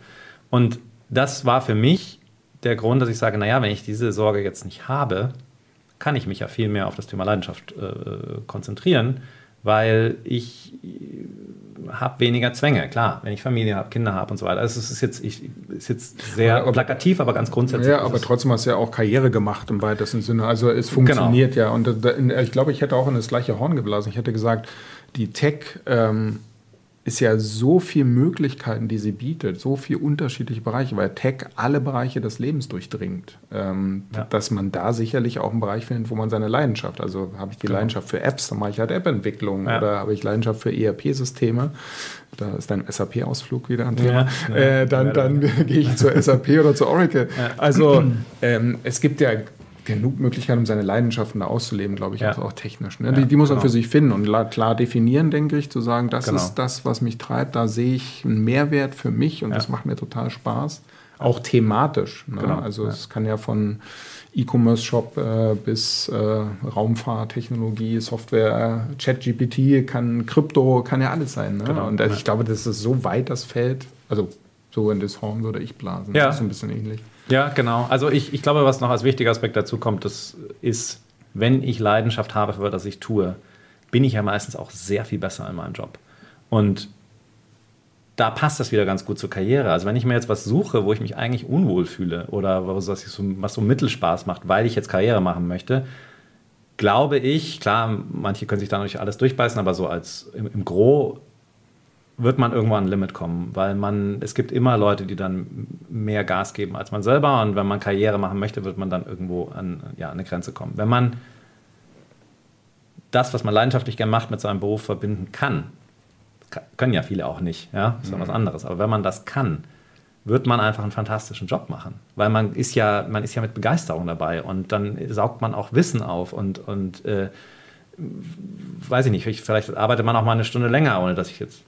C: und das war für mich der Grund, dass ich sage, naja, wenn ich diese Sorge jetzt nicht habe, kann ich mich ja viel mehr auf das Thema Leidenschaft äh, konzentrieren, weil ich habe weniger Zwänge. Klar, wenn ich Familie habe, Kinder habe und so weiter. Also es ist jetzt, ich, ist jetzt sehr aber, plakativ, aber ganz grundsätzlich.
B: Ja, aber trotzdem hast du ja auch Karriere gemacht im weitesten Sinne. Also es funktioniert genau. ja. Und ich glaube, ich hätte auch in das gleiche Horn geblasen. Ich hätte gesagt, die Tech ähm, ist ja so viele Möglichkeiten, die sie bietet, so viele unterschiedliche Bereiche, weil Tech alle Bereiche des Lebens durchdringt, ähm, ja. dass man da sicherlich auch einen Bereich findet, wo man seine Leidenschaft, also habe ich die genau. Leidenschaft für Apps, dann mache ich halt App-Entwicklung ja. oder habe ich Leidenschaft für ERP-Systeme, da ist dein SAP-Ausflug wieder ein Thema, ja, äh, dann, dann gehe ich zur SAP oder zur Oracle. Also ähm, es gibt ja genug Möglichkeiten, um seine Leidenschaften da auszuleben, glaube ich, ja. also auch technisch. Ne? Ja, die, die, muss man genau. für sich finden und klar definieren, denke ich, zu sagen, das genau. ist das, was mich treibt, da sehe ich einen Mehrwert für mich und ja. das macht mir total Spaß. Auch thematisch. Ne? Genau. Also es kann ja von E-Commerce-Shop äh, bis äh, Raumfahrttechnologie, Software, ChatGPT, kann Krypto, kann ja alles sein. Ne? Genau. Und also ich glaube, das ist so weit das Feld, also so in das Horn würde ich blasen.
C: Ja.
B: Das
C: ist ein bisschen ähnlich. Ja, genau. Also ich, ich glaube, was noch als wichtiger Aspekt dazu kommt, das ist, wenn ich Leidenschaft habe für das ich tue, bin ich ja meistens auch sehr viel besser in meinem Job. Und da passt das wieder ganz gut zur Karriere. Also wenn ich mir jetzt was suche, wo ich mich eigentlich unwohl fühle oder was, was so Mittelspaß macht, weil ich jetzt Karriere machen möchte, glaube ich, klar, manche können sich da nicht alles durchbeißen, aber so als im, im Gro wird man irgendwann an ein Limit kommen, weil man, es gibt immer Leute, die dann mehr Gas geben als man selber und wenn man Karriere machen möchte, wird man dann irgendwo an, ja, an eine Grenze kommen. Wenn man das, was man leidenschaftlich gerne macht, mit seinem Beruf verbinden kann, können ja viele auch nicht, ja, ist ja mhm. was anderes, aber wenn man das kann, wird man einfach einen fantastischen Job machen, weil man ist ja, man ist ja mit Begeisterung dabei und dann saugt man auch Wissen auf und, und äh, weiß ich nicht, vielleicht arbeitet man auch mal eine Stunde länger, ohne dass ich jetzt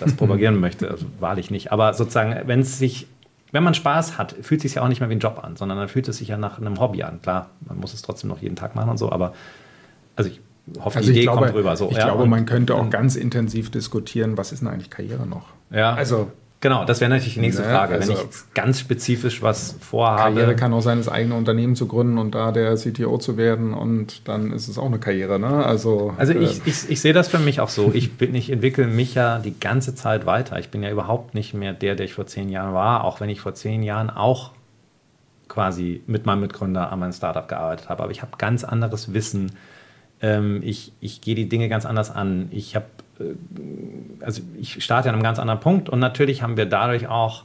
C: das propagieren möchte. Also wahrlich nicht. Aber sozusagen, wenn es sich, wenn man Spaß hat, fühlt es sich ja auch nicht mehr wie ein Job an, sondern dann fühlt es sich ja nach einem Hobby an. Klar, man muss es trotzdem noch jeden Tag machen und so, aber also ich hoffe,
B: also die Idee glaube, kommt rüber. So, ich ja, glaube, man könnte auch ganz intensiv diskutieren, was ist denn eigentlich Karriere noch?
C: Ja. Also Genau, das wäre natürlich die nächste ne? Frage. Also Wenn ich ganz spezifisch was vorhabe.
B: Karriere kann auch sein, das eigene Unternehmen zu gründen und da der CTO zu werden und dann ist es auch eine Karriere. Ne? Also,
C: also ich, äh, ich, ich sehe das für mich auch so. Ich, bin, ich entwickle mich ja die ganze Zeit weiter. Ich bin ja überhaupt nicht mehr der, der ich vor zehn Jahren war, auch wenn ich vor zehn Jahren auch quasi mit meinem Mitgründer an meinem Startup gearbeitet habe. Aber ich habe ganz anderes Wissen. Ähm, ich, ich gehe die Dinge ganz anders an. Ich habe also ich starte an einem ganz anderen Punkt und natürlich haben wir dadurch auch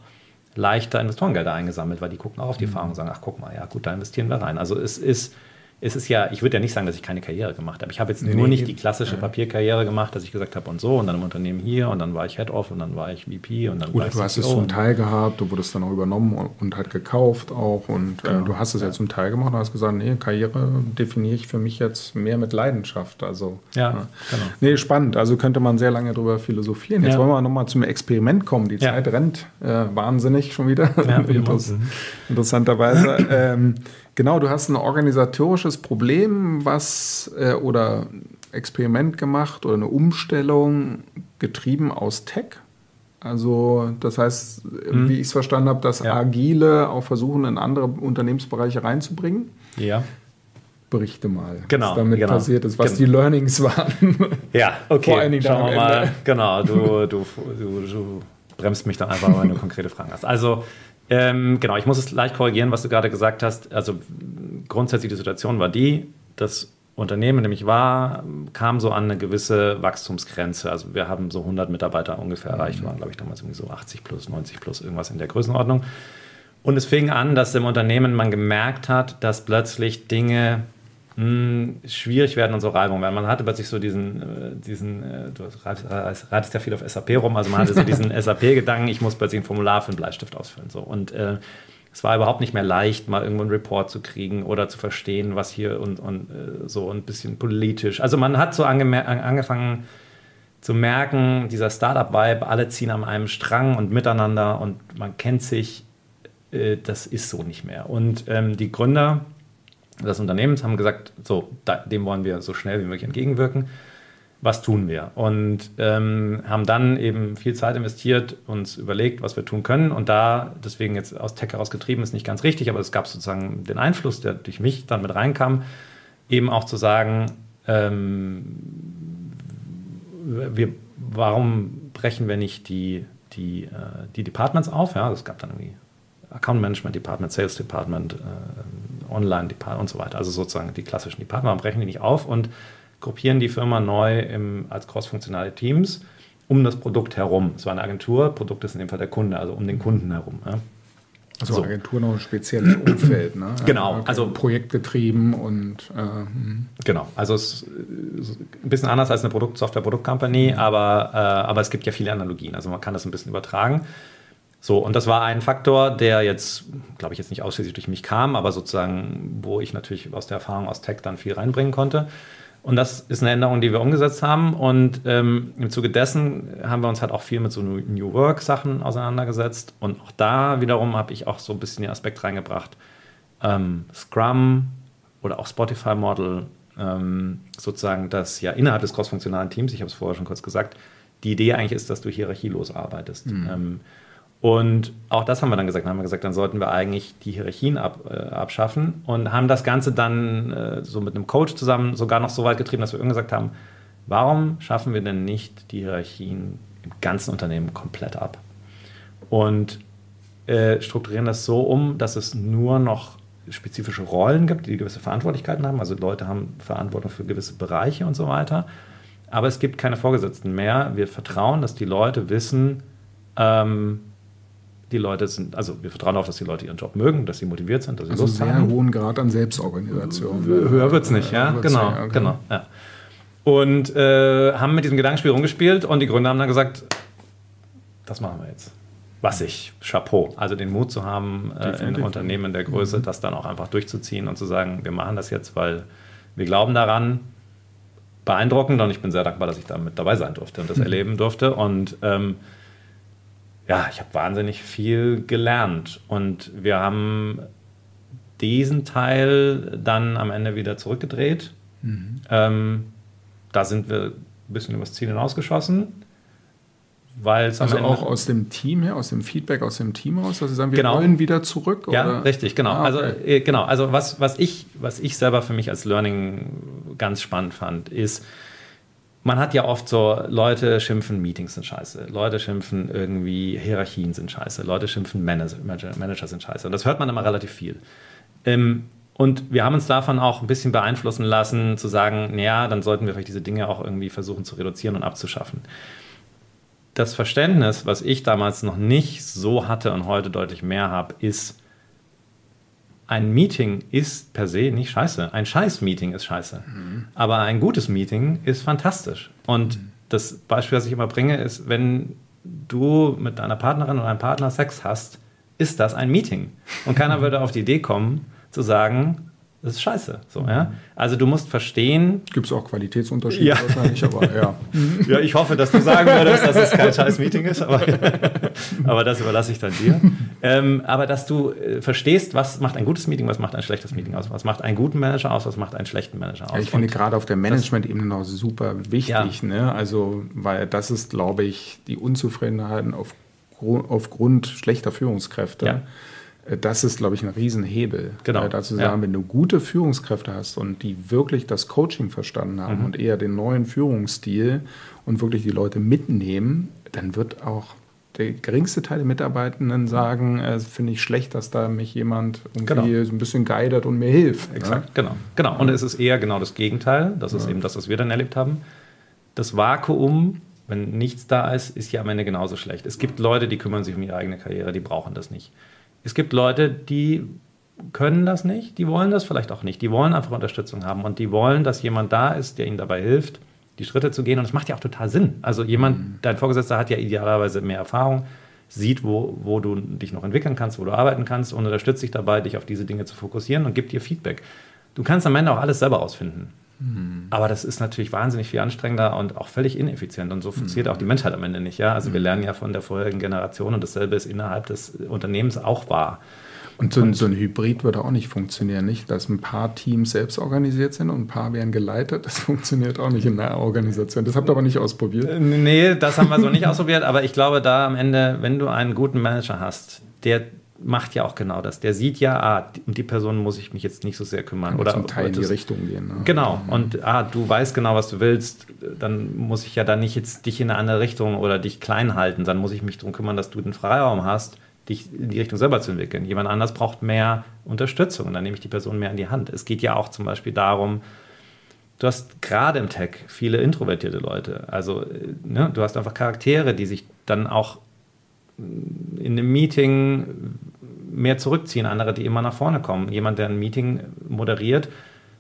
C: leichter Investorengelder eingesammelt, weil die gucken auch auf die mhm. Erfahrung und sagen, ach guck mal, ja gut, da investieren wir rein. Also es ist es ist ja, ich würde ja nicht sagen, dass ich keine Karriere gemacht habe. Ich habe jetzt nee, nur nee, nicht die klassische ja. Papierkarriere gemacht, dass ich gesagt habe und so und dann im Unternehmen hier und dann war ich Head-Off und dann war ich VP und dann
B: Gut,
C: war
B: ich du hast es zum Teil gehabt, du wurdest dann auch übernommen und halt gekauft auch und äh, genau. äh, du hast es ja. ja. zum Teil gemacht und hast gesagt, nee, Karriere definiere ich für mich jetzt mehr mit Leidenschaft. Also,
C: ja, ja. genau.
B: Nee, spannend. Also könnte man sehr lange darüber philosophieren. Jetzt wollen wir nochmal zum Experiment kommen. Die Zeit rennt äh, wahnsinnig schon wieder. Interess interessanterweise. ähm, Genau, du hast ein organisatorisches Problem, was äh, oder Experiment gemacht oder eine Umstellung getrieben aus Tech. Also das heißt, hm. wie ich es verstanden habe, das ja. Agile auch versuchen, in andere Unternehmensbereiche reinzubringen.
C: Ja.
B: Berichte mal,
C: genau,
B: was damit
C: genau.
B: passiert ist, was genau. die Learnings waren.
C: Ja, okay. Vor allen Dingen Schauen wir mal. Genau, du, du, du, du bremst mich dann einfach, wenn du konkrete Fragen hast. Also ähm, genau, ich muss es leicht korrigieren, was du gerade gesagt hast. Also grundsätzlich die Situation war die, das Unternehmen, in dem ich war, kam so an eine gewisse Wachstumsgrenze. Also wir haben so 100 Mitarbeiter ungefähr erreicht, waren glaube ich damals irgendwie so 80 plus, 90 plus, irgendwas in der Größenordnung. Und es fing an, dass im Unternehmen man gemerkt hat, dass plötzlich Dinge mh, schwierig werden und so Reibung werden. Man hatte plötzlich so diesen, äh, diesen äh, du reitest ja viel auf SAP rum, also man hatte so diesen SAP-Gedanken, ich muss plötzlich ein Formular für einen Bleistift ausfüllen. So. Und äh, es war überhaupt nicht mehr leicht, mal irgendwo einen Report zu kriegen oder zu verstehen, was hier und, und äh, so ein bisschen politisch. Also man hat so angefangen zu merken, dieser Startup-Vibe, alle ziehen an einem Strang und miteinander und man kennt sich, äh, das ist so nicht mehr. Und ähm, die Gründer des Unternehmens haben gesagt, so, da, dem wollen wir so schnell wie möglich entgegenwirken was tun wir? Und ähm, haben dann eben viel Zeit investiert, uns überlegt, was wir tun können. Und da, deswegen jetzt aus Tech heraus getrieben, ist nicht ganz richtig, aber es gab sozusagen den Einfluss, der durch mich dann mit reinkam, eben auch zu sagen, ähm, wir, warum brechen wir nicht die, die, äh, die Departments auf? Ja, es gab dann irgendwie Account Management Department, Sales Department, Online Department und so weiter. Also sozusagen die klassischen Departments, warum brechen die nicht auf und gruppieren die Firma neu im, als crossfunktionale Teams um das Produkt herum. Es war eine Agentur, Produkt ist in dem Fall der Kunde, also um den Kunden herum. Ja.
B: Also so. Agentur noch ein spezielles Umfeld, ne?
C: Genau, okay. also
B: projektgetrieben und äh, hm.
C: genau. Also es ist ein bisschen anders als eine Produkt Software Produkt Company, mhm. aber äh, aber es gibt ja viele Analogien. Also man kann das ein bisschen übertragen. So und das war ein Faktor, der jetzt, glaube ich, jetzt nicht ausschließlich durch mich kam, aber sozusagen, wo ich natürlich aus der Erfahrung aus Tech dann viel reinbringen konnte. Und das ist eine Änderung, die wir umgesetzt haben. Und ähm, im Zuge dessen haben wir uns halt auch viel mit so New Work-Sachen auseinandergesetzt. Und auch da wiederum habe ich auch so ein bisschen den Aspekt reingebracht. Ähm, Scrum oder auch Spotify-Model, ähm, sozusagen, dass ja innerhalb des crossfunktionalen Teams, ich habe es vorher schon kurz gesagt, die Idee eigentlich ist, dass du hierarchielos arbeitest. Mhm. Und auch das haben wir dann gesagt. Dann haben wir gesagt, dann sollten wir eigentlich die Hierarchien ab, äh, abschaffen und haben das Ganze dann äh, so mit einem Coach zusammen sogar noch so weit getrieben, dass wir irgendwann gesagt haben, warum schaffen wir denn nicht die Hierarchien im ganzen Unternehmen komplett ab? Und äh, strukturieren das so um, dass es nur noch spezifische Rollen gibt, die gewisse Verantwortlichkeiten haben. Also Leute haben Verantwortung für gewisse Bereiche und so weiter. Aber es gibt keine Vorgesetzten mehr. Wir vertrauen, dass die Leute wissen, ähm, die Leute sind, also wir vertrauen darauf, dass die Leute ihren Job mögen, dass sie motiviert sind, dass sie
B: also
C: Lust
B: sehr haben. hohen Grad an Selbstorganisation.
C: Höher wird es nicht, ja, ja genau, sein, okay. genau. Ja. Und äh, haben mit diesem Gedankenspiel rumgespielt und die Gründer haben dann gesagt, das machen wir jetzt. Was ich, Chapeau, also den Mut zu haben, äh, in Unternehmen der Größe, mhm. das dann auch einfach durchzuziehen und zu sagen, wir machen das jetzt, weil wir glauben daran, beeindruckend und ich bin sehr dankbar, dass ich da mit dabei sein durfte und das mhm. erleben durfte und ähm, ja, ich habe wahnsinnig viel gelernt. Und wir haben diesen Teil dann am Ende wieder zurückgedreht. Mhm. Ähm, da sind wir ein bisschen übers Ziel hinausgeschossen. Weil
B: also auch aus dem Team her, aus dem Feedback aus dem Team aus, dass Sie sagen, wir genau. wollen wieder zurück?
C: Oder? Ja, richtig, genau. Ah, also, okay. Also genau, also was, was, ich, was ich selber für mich als Learning ganz spannend fand, ist, man hat ja oft so, Leute schimpfen, Meetings sind scheiße, Leute schimpfen irgendwie, Hierarchien sind scheiße, Leute schimpfen, Manager, Manager sind scheiße. Und das hört man immer relativ viel. Ähm, und wir haben uns davon auch ein bisschen beeinflussen lassen, zu sagen, naja, dann sollten wir vielleicht diese Dinge auch irgendwie versuchen zu reduzieren und abzuschaffen. Das Verständnis, was ich damals noch nicht so hatte und heute deutlich mehr habe, ist, ein Meeting ist per se nicht scheiße. Ein Scheiß-Meeting ist scheiße. Mhm. Aber ein gutes Meeting ist fantastisch. Und mhm. das Beispiel, das ich immer bringe, ist, wenn du mit deiner Partnerin oder deinem Partner Sex hast, ist das ein Meeting. Und keiner würde auf die Idee kommen, zu sagen, das ist scheiße. So, ja? Also du musst verstehen.
B: Gibt es auch Qualitätsunterschiede ja. wahrscheinlich, aber ja.
C: ja, ich hoffe, dass du sagen würdest, dass es kein scheiß Meeting ist, aber, aber das überlasse ich dann dir. Ähm, aber dass du äh, verstehst, was macht ein gutes Meeting, was macht ein schlechtes Meeting aus, was macht einen guten Manager aus, was macht einen schlechten Manager aus. Ja,
B: ich finde gerade auf der Management-Ebene noch super wichtig, ne? Also, weil das ist, glaube ich, die Unzufriedenheiten auf, aufgrund schlechter Führungskräfte. Äh, das ist, glaube ich, ein Riesenhebel. Genau. Äh, dazu sagen, ja. wenn du gute Führungskräfte hast und die wirklich das Coaching verstanden haben mhm. und eher den neuen Führungsstil und wirklich die Leute mitnehmen, dann wird auch der geringste Teil der Mitarbeitenden sagen, äh, finde ich schlecht, dass da mich jemand irgendwie genau. so ein bisschen guidet und mir hilft.
C: Ne? Exakt, ja? genau. genau. Und es ist eher genau das Gegenteil. Das ist ja. eben das, was wir dann erlebt haben. Das Vakuum, wenn nichts da ist, ist ja am Ende genauso schlecht. Es gibt Leute, die kümmern sich um ihre eigene Karriere, die brauchen das nicht. Es gibt Leute, die können das nicht, die wollen das vielleicht auch nicht. Die wollen einfach Unterstützung haben und die wollen, dass jemand da ist, der ihnen dabei hilft, die Schritte zu gehen. Und es macht ja auch total Sinn. Also jemand, mhm. dein Vorgesetzter hat ja idealerweise mehr Erfahrung, sieht, wo, wo du dich noch entwickeln kannst, wo du arbeiten kannst und unterstützt dich dabei, dich auf diese Dinge zu fokussieren und gibt dir Feedback. Du kannst am Ende auch alles selber ausfinden. Mhm. Aber das ist natürlich wahnsinnig viel anstrengender und auch völlig ineffizient. Und so funktioniert mhm. auch die Menschheit am Ende nicht. Ja? Also wir mhm. lernen ja von der vorherigen Generation und dasselbe ist innerhalb des Unternehmens auch wahr.
B: Und so, ein, so ein Hybrid würde auch nicht funktionieren, nicht? Dass ein paar Teams selbst organisiert sind und ein paar werden geleitet. Das funktioniert auch nicht in der Organisation. Das habt ihr aber nicht ausprobiert. Äh,
C: nee, das haben wir so nicht ausprobiert. Aber ich glaube, da am Ende, wenn du einen guten Manager hast, der macht ja auch genau das. Der sieht ja, ah, um die Person muss ich mich jetzt nicht so sehr kümmern.
B: Kann oder zum Teil in die Richtung gehen. Ne?
C: Genau. Und ah, du weißt genau, was du willst. Dann muss ich ja dann nicht jetzt dich in eine andere Richtung oder dich klein halten. Dann muss ich mich darum kümmern, dass du den Freiraum hast dich in die Richtung selber zu entwickeln. Jemand anders braucht mehr Unterstützung und dann nehme ich die Person mehr in die Hand. Es geht ja auch zum Beispiel darum, du hast gerade im Tech viele introvertierte Leute. Also ne, du hast einfach Charaktere, die sich dann auch in einem Meeting mehr zurückziehen, andere, die immer nach vorne kommen. Jemand, der ein Meeting moderiert,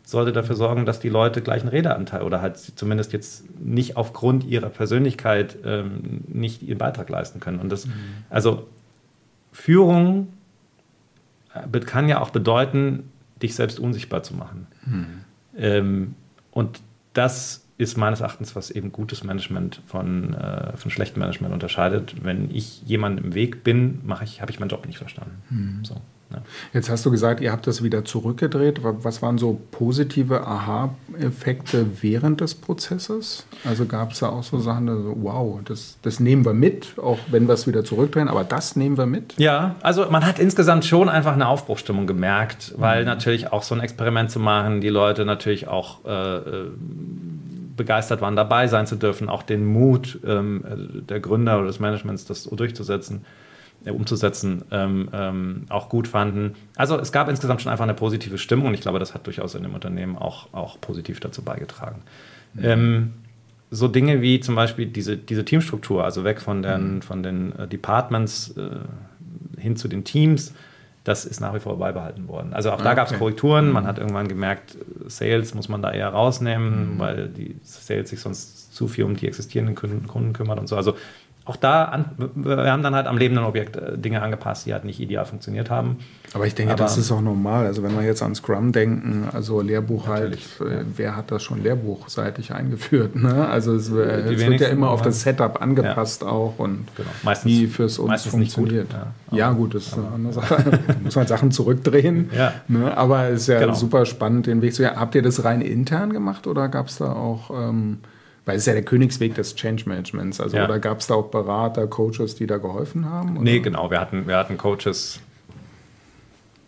C: sollte dafür sorgen, dass die Leute gleichen Redeanteil oder halt zumindest jetzt nicht aufgrund ihrer Persönlichkeit ähm, nicht ihren Beitrag leisten können. Und das, mhm. also Führung äh, kann ja auch bedeuten, dich selbst unsichtbar zu machen. Hm. Ähm, und das ist meines Erachtens, was eben gutes Management von, äh, von schlechtem Management unterscheidet. Wenn ich jemandem im Weg bin, ich, habe ich meinen Job nicht verstanden. Hm. So.
B: Ja. Jetzt hast du gesagt, ihr habt das wieder zurückgedreht. Was waren so positive Aha-Effekte während des Prozesses? Also gab es da auch so Sachen, also, wow, das, das nehmen wir mit, auch wenn wir es wieder zurückdrehen, aber das nehmen wir mit?
C: Ja, also man hat insgesamt schon einfach eine Aufbruchstimmung gemerkt, weil mhm. natürlich auch so ein Experiment zu machen, die Leute natürlich auch äh, äh begeistert waren, dabei sein zu dürfen, auch den Mut ähm, der Gründer oder des Managements, das durchzusetzen äh, umzusetzen, ähm, ähm, auch gut fanden. Also es gab insgesamt schon einfach eine positive Stimmung und ich glaube, das hat durchaus in dem Unternehmen auch, auch positiv dazu beigetragen. Mhm. Ähm, so Dinge wie zum Beispiel diese, diese Teamstruktur, also weg von den, mhm. von den äh, Departments äh, hin zu den Teams, das ist nach wie vor beibehalten worden. Also auch da ah, gab es Korrekturen. Man mhm. hat irgendwann gemerkt, Sales muss man da eher rausnehmen, mhm. weil die Sales sich sonst zu viel um die existierenden Kunden kümmert und so. Also auch da, an, wir haben dann halt am lebenden Objekt äh, Dinge angepasst, die halt nicht ideal funktioniert haben.
B: Aber ich denke, Aber, das ist auch normal. Also wenn wir jetzt an Scrum denken, also Lehrbuch halt, äh, wer hat das schon lehrbuchseitig eingeführt? Ne? Also es, äh, es wird ja immer auf das Setup angepasst ja. auch und
C: genau. meistens, wie fürs uns
B: funktioniert. Gut. Ja. ja. gut, das ist eine andere Sache. da muss man Sachen zurückdrehen. Ja. Ne? Aber es ist ja genau. super spannend, den Weg zu. Habt ihr das rein intern gemacht oder gab es da auch ähm, weil es ist ja der Königsweg des Change Managements. Also, ja. oder gab es da auch Berater, Coaches, die da geholfen haben? Oder?
C: Nee, genau. Wir hatten, wir hatten Coaches,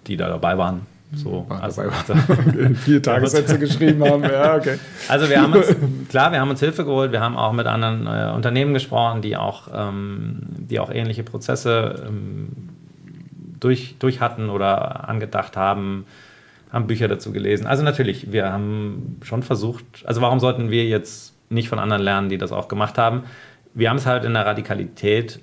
C: die da dabei waren. So,
B: war also, dabei vier Tagessätze geschrieben haben. Ja, okay.
C: Also wir haben uns, klar, wir haben uns Hilfe geholt, wir haben auch mit anderen äh, Unternehmen gesprochen, die auch, ähm, die auch ähnliche Prozesse ähm, durch, durch hatten oder angedacht haben, haben Bücher dazu gelesen. Also natürlich, wir haben schon versucht, also warum sollten wir jetzt nicht von anderen lernen, die das auch gemacht haben. Wir haben es halt in der Radikalität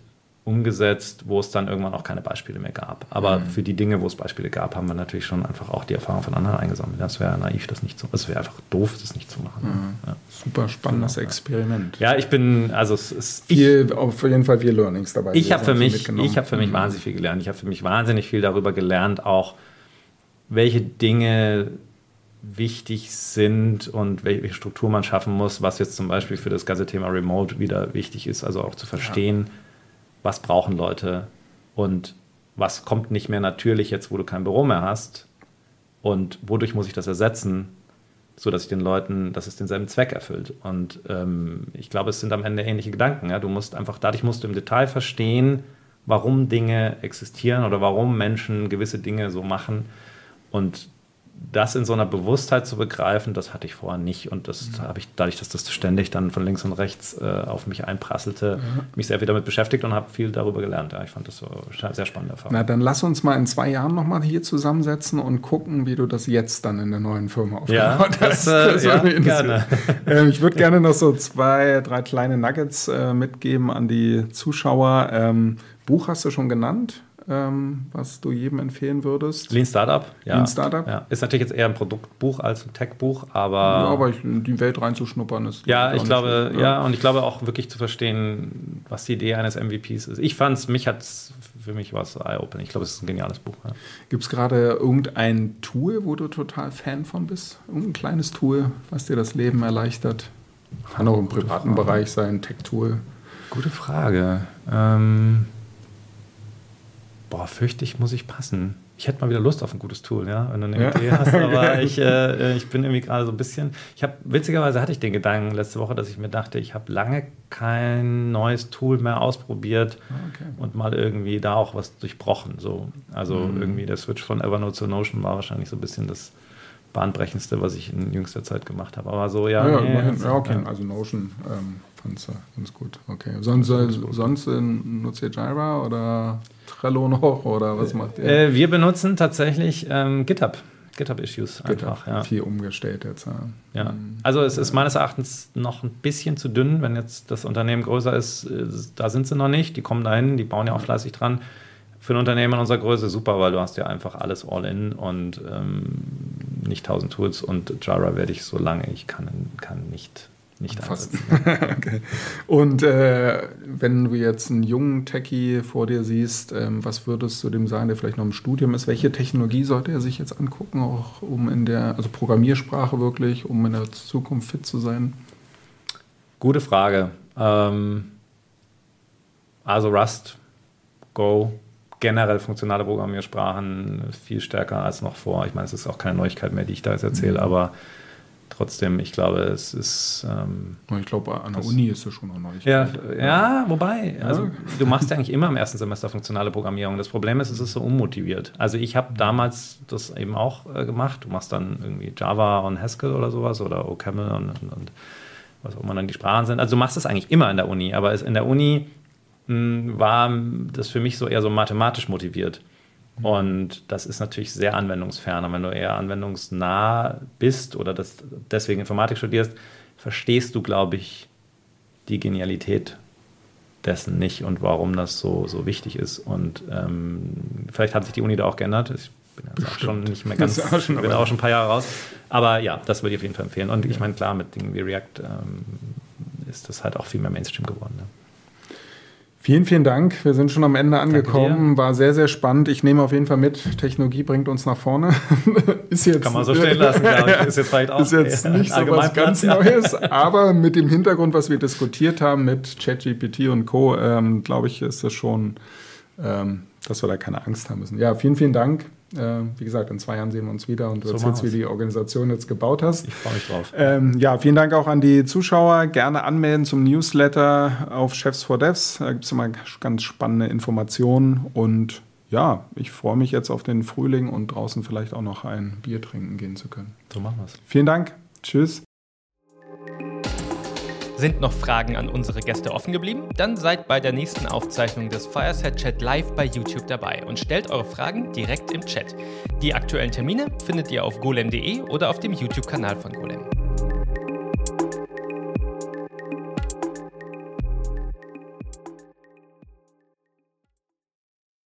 C: umgesetzt, wo es dann irgendwann auch keine Beispiele mehr gab. Aber mhm. für die Dinge, wo es Beispiele gab, haben wir natürlich schon einfach auch die Erfahrung von anderen eingesammelt. Das wäre naiv, das nicht zu Es wäre einfach doof, das nicht zu machen.
B: Mhm. Ja. Super spannendes genau, Experiment.
C: Ja, ich bin, also es ist.
B: Viel, ich, auf jeden Fall viel Learnings dabei.
C: Ich habe für mich, ich habe für mich mhm. wahnsinnig viel gelernt. Ich habe für mich wahnsinnig viel darüber gelernt, auch welche Dinge wichtig sind und welche Struktur man schaffen muss, was jetzt zum Beispiel für das ganze Thema Remote wieder wichtig ist, also auch zu verstehen, ja. was brauchen Leute und was kommt nicht mehr natürlich jetzt, wo du kein Büro mehr hast und wodurch muss ich das ersetzen, so dass ich den Leuten, dass es denselben Zweck erfüllt. Und ähm, ich glaube, es sind am Ende ähnliche Gedanken. Ja? Du musst einfach, dadurch musst du im Detail verstehen, warum Dinge existieren oder warum Menschen gewisse Dinge so machen und das in so einer Bewusstheit zu begreifen, das hatte ich vorher nicht. Und das mhm. habe ich, dadurch, dass das ständig dann von links und rechts äh, auf mich einprasselte, mhm. mich sehr viel damit beschäftigt und habe viel darüber gelernt. Ja, ich fand das so sehr spannende Erfahrung.
B: Na, dann lass uns mal in zwei Jahren nochmal hier zusammensetzen und gucken, wie du das jetzt dann in der neuen Firma aufgebaut ja, hast. Das, äh, das ja, gerne. äh, ich würde gerne noch so zwei, drei kleine Nuggets äh, mitgeben an die Zuschauer. Ähm, Buch hast du schon genannt ähm, was du jedem empfehlen würdest?
C: Lean Startup,
B: ja. Lean Startup.
C: Ja. Ist natürlich jetzt eher ein Produktbuch als ein Tech-Buch, aber.
B: Ja, aber ich, die Welt reinzuschnuppern ist.
C: Ja, ich glaube, schlecht, ja, und ich glaube auch wirklich zu verstehen, was die Idee eines MVPs ist. Ich fand es, mich hat es, für mich war es eye-open. Ich glaube, es ist ein geniales Buch. Ja.
B: Gibt es gerade irgendein Tool, wo du total Fan von bist? Irgendein kleines Tool, was dir das Leben erleichtert? Kann auch im privaten Bereich sein, Tech-Tool.
C: Gute Frage. Ähm boah, fürchte ich, muss ich passen. Ich hätte mal wieder Lust auf ein gutes Tool, ja, wenn du eine ja. Idee hast. Aber ich, äh, ich bin irgendwie gerade so ein bisschen. Ich habe witzigerweise hatte ich den Gedanken letzte Woche, dass ich mir dachte, ich habe lange kein neues Tool mehr ausprobiert okay. und mal irgendwie da auch was durchbrochen. So, also mhm. irgendwie der Switch von Evernote zu Notion war wahrscheinlich so ein bisschen das bahnbrechendste, was ich in jüngster Zeit gemacht habe. Aber so, ja.
B: Ja, nee, ja okay. Also Notion ähm, fand es ganz gut. Okay. Sonst, äh, sonst äh, nutzt ihr Jira oder Trello noch oder was macht ihr?
C: Äh, wir benutzen tatsächlich ähm, GitHub. GitHub-Issues
B: einfach. Ja. Viel umgestellt jetzt. Ja.
C: ja. Also es ist meines Erachtens noch ein bisschen zu dünn, wenn jetzt das Unternehmen größer ist. Äh, da sind sie noch nicht. Die kommen dahin, die bauen ja auch fleißig dran. Für ein Unternehmen unserer Größe super, weil du hast ja einfach alles all in und ähm, nicht tausend Tools und Jira werde ich so lange ich kann, kann nicht nicht
B: Fast. okay. Und äh, wenn du jetzt einen jungen Techie vor dir siehst, ähm, was würdest du dem sagen, der vielleicht noch im Studium ist? Welche Technologie sollte er sich jetzt angucken, auch um in der, also Programmiersprache wirklich, um in der Zukunft fit zu sein?
C: Gute Frage. Ähm, also Rust, Go, generell funktionale Programmiersprachen viel stärker als noch vor. Ich meine, es ist auch keine Neuigkeit mehr, die ich da jetzt erzähle, mhm. aber trotzdem, ich glaube, es ist. Ähm,
B: ich glaube, an der Uni ist es schon noch neu.
C: Ja, ja, wobei, also ja. du machst ja eigentlich immer im ersten Semester funktionale Programmierung. Das Problem ist, es ist so unmotiviert. Also ich habe damals das eben auch äh, gemacht. Du machst dann irgendwie Java und Haskell oder sowas oder OCaml und, und, und was auch immer dann die Sprachen sind. Also du machst das eigentlich immer in der Uni, aber es, in der Uni mh, hm, war das für mich so eher so mathematisch motiviert. Und das ist natürlich sehr anwendungsfern. wenn du eher anwendungsnah bist oder das, deswegen Informatik studierst, verstehst du, glaube ich, die Genialität dessen nicht und warum das so, so wichtig ist. Und ähm, vielleicht hat sich die Uni da auch geändert. Ich bin jetzt auch schon nicht mehr ganz, auch schon, bin auch schon ein paar Jahre raus. Aber ja, das würde ich auf jeden Fall empfehlen. Und ich meine, klar, mit Dingen wie React ähm, ist das halt auch viel mehr Mainstream geworden. Ne?
B: Vielen, vielen Dank. Wir sind schon am Ende angekommen. War sehr, sehr spannend. Ich nehme auf jeden Fall mit, Technologie bringt uns nach vorne.
C: ist jetzt, Kann man so stehen lassen, glaube ich. Ist jetzt vielleicht auch
B: ist jetzt nicht so was ganz ja. Neues, aber mit dem Hintergrund, was wir diskutiert haben mit ChatGPT und Co., ähm, glaube ich, ist es schon, ähm, dass wir da keine Angst haben müssen. Ja, vielen, vielen Dank. Äh, wie gesagt, in zwei Jahren sehen wir uns wieder und du so erzählst, wie die Organisation jetzt gebaut hast.
C: Ich freue mich drauf.
B: Ähm, ja, vielen Dank auch an die Zuschauer. Gerne anmelden zum Newsletter auf Chefs for Devs. Da gibt es immer ganz spannende Informationen. Und ja, ich freue mich jetzt auf den Frühling und draußen vielleicht auch noch ein Bier trinken gehen zu können.
C: So machen wir es.
B: Vielen Dank. Tschüss.
A: Sind noch Fragen an unsere Gäste offen geblieben? Dann seid bei der nächsten Aufzeichnung des Fireside Chat live bei YouTube dabei und stellt eure Fragen direkt im Chat. Die aktuellen Termine findet ihr auf golem.de oder auf dem YouTube-Kanal von Golem.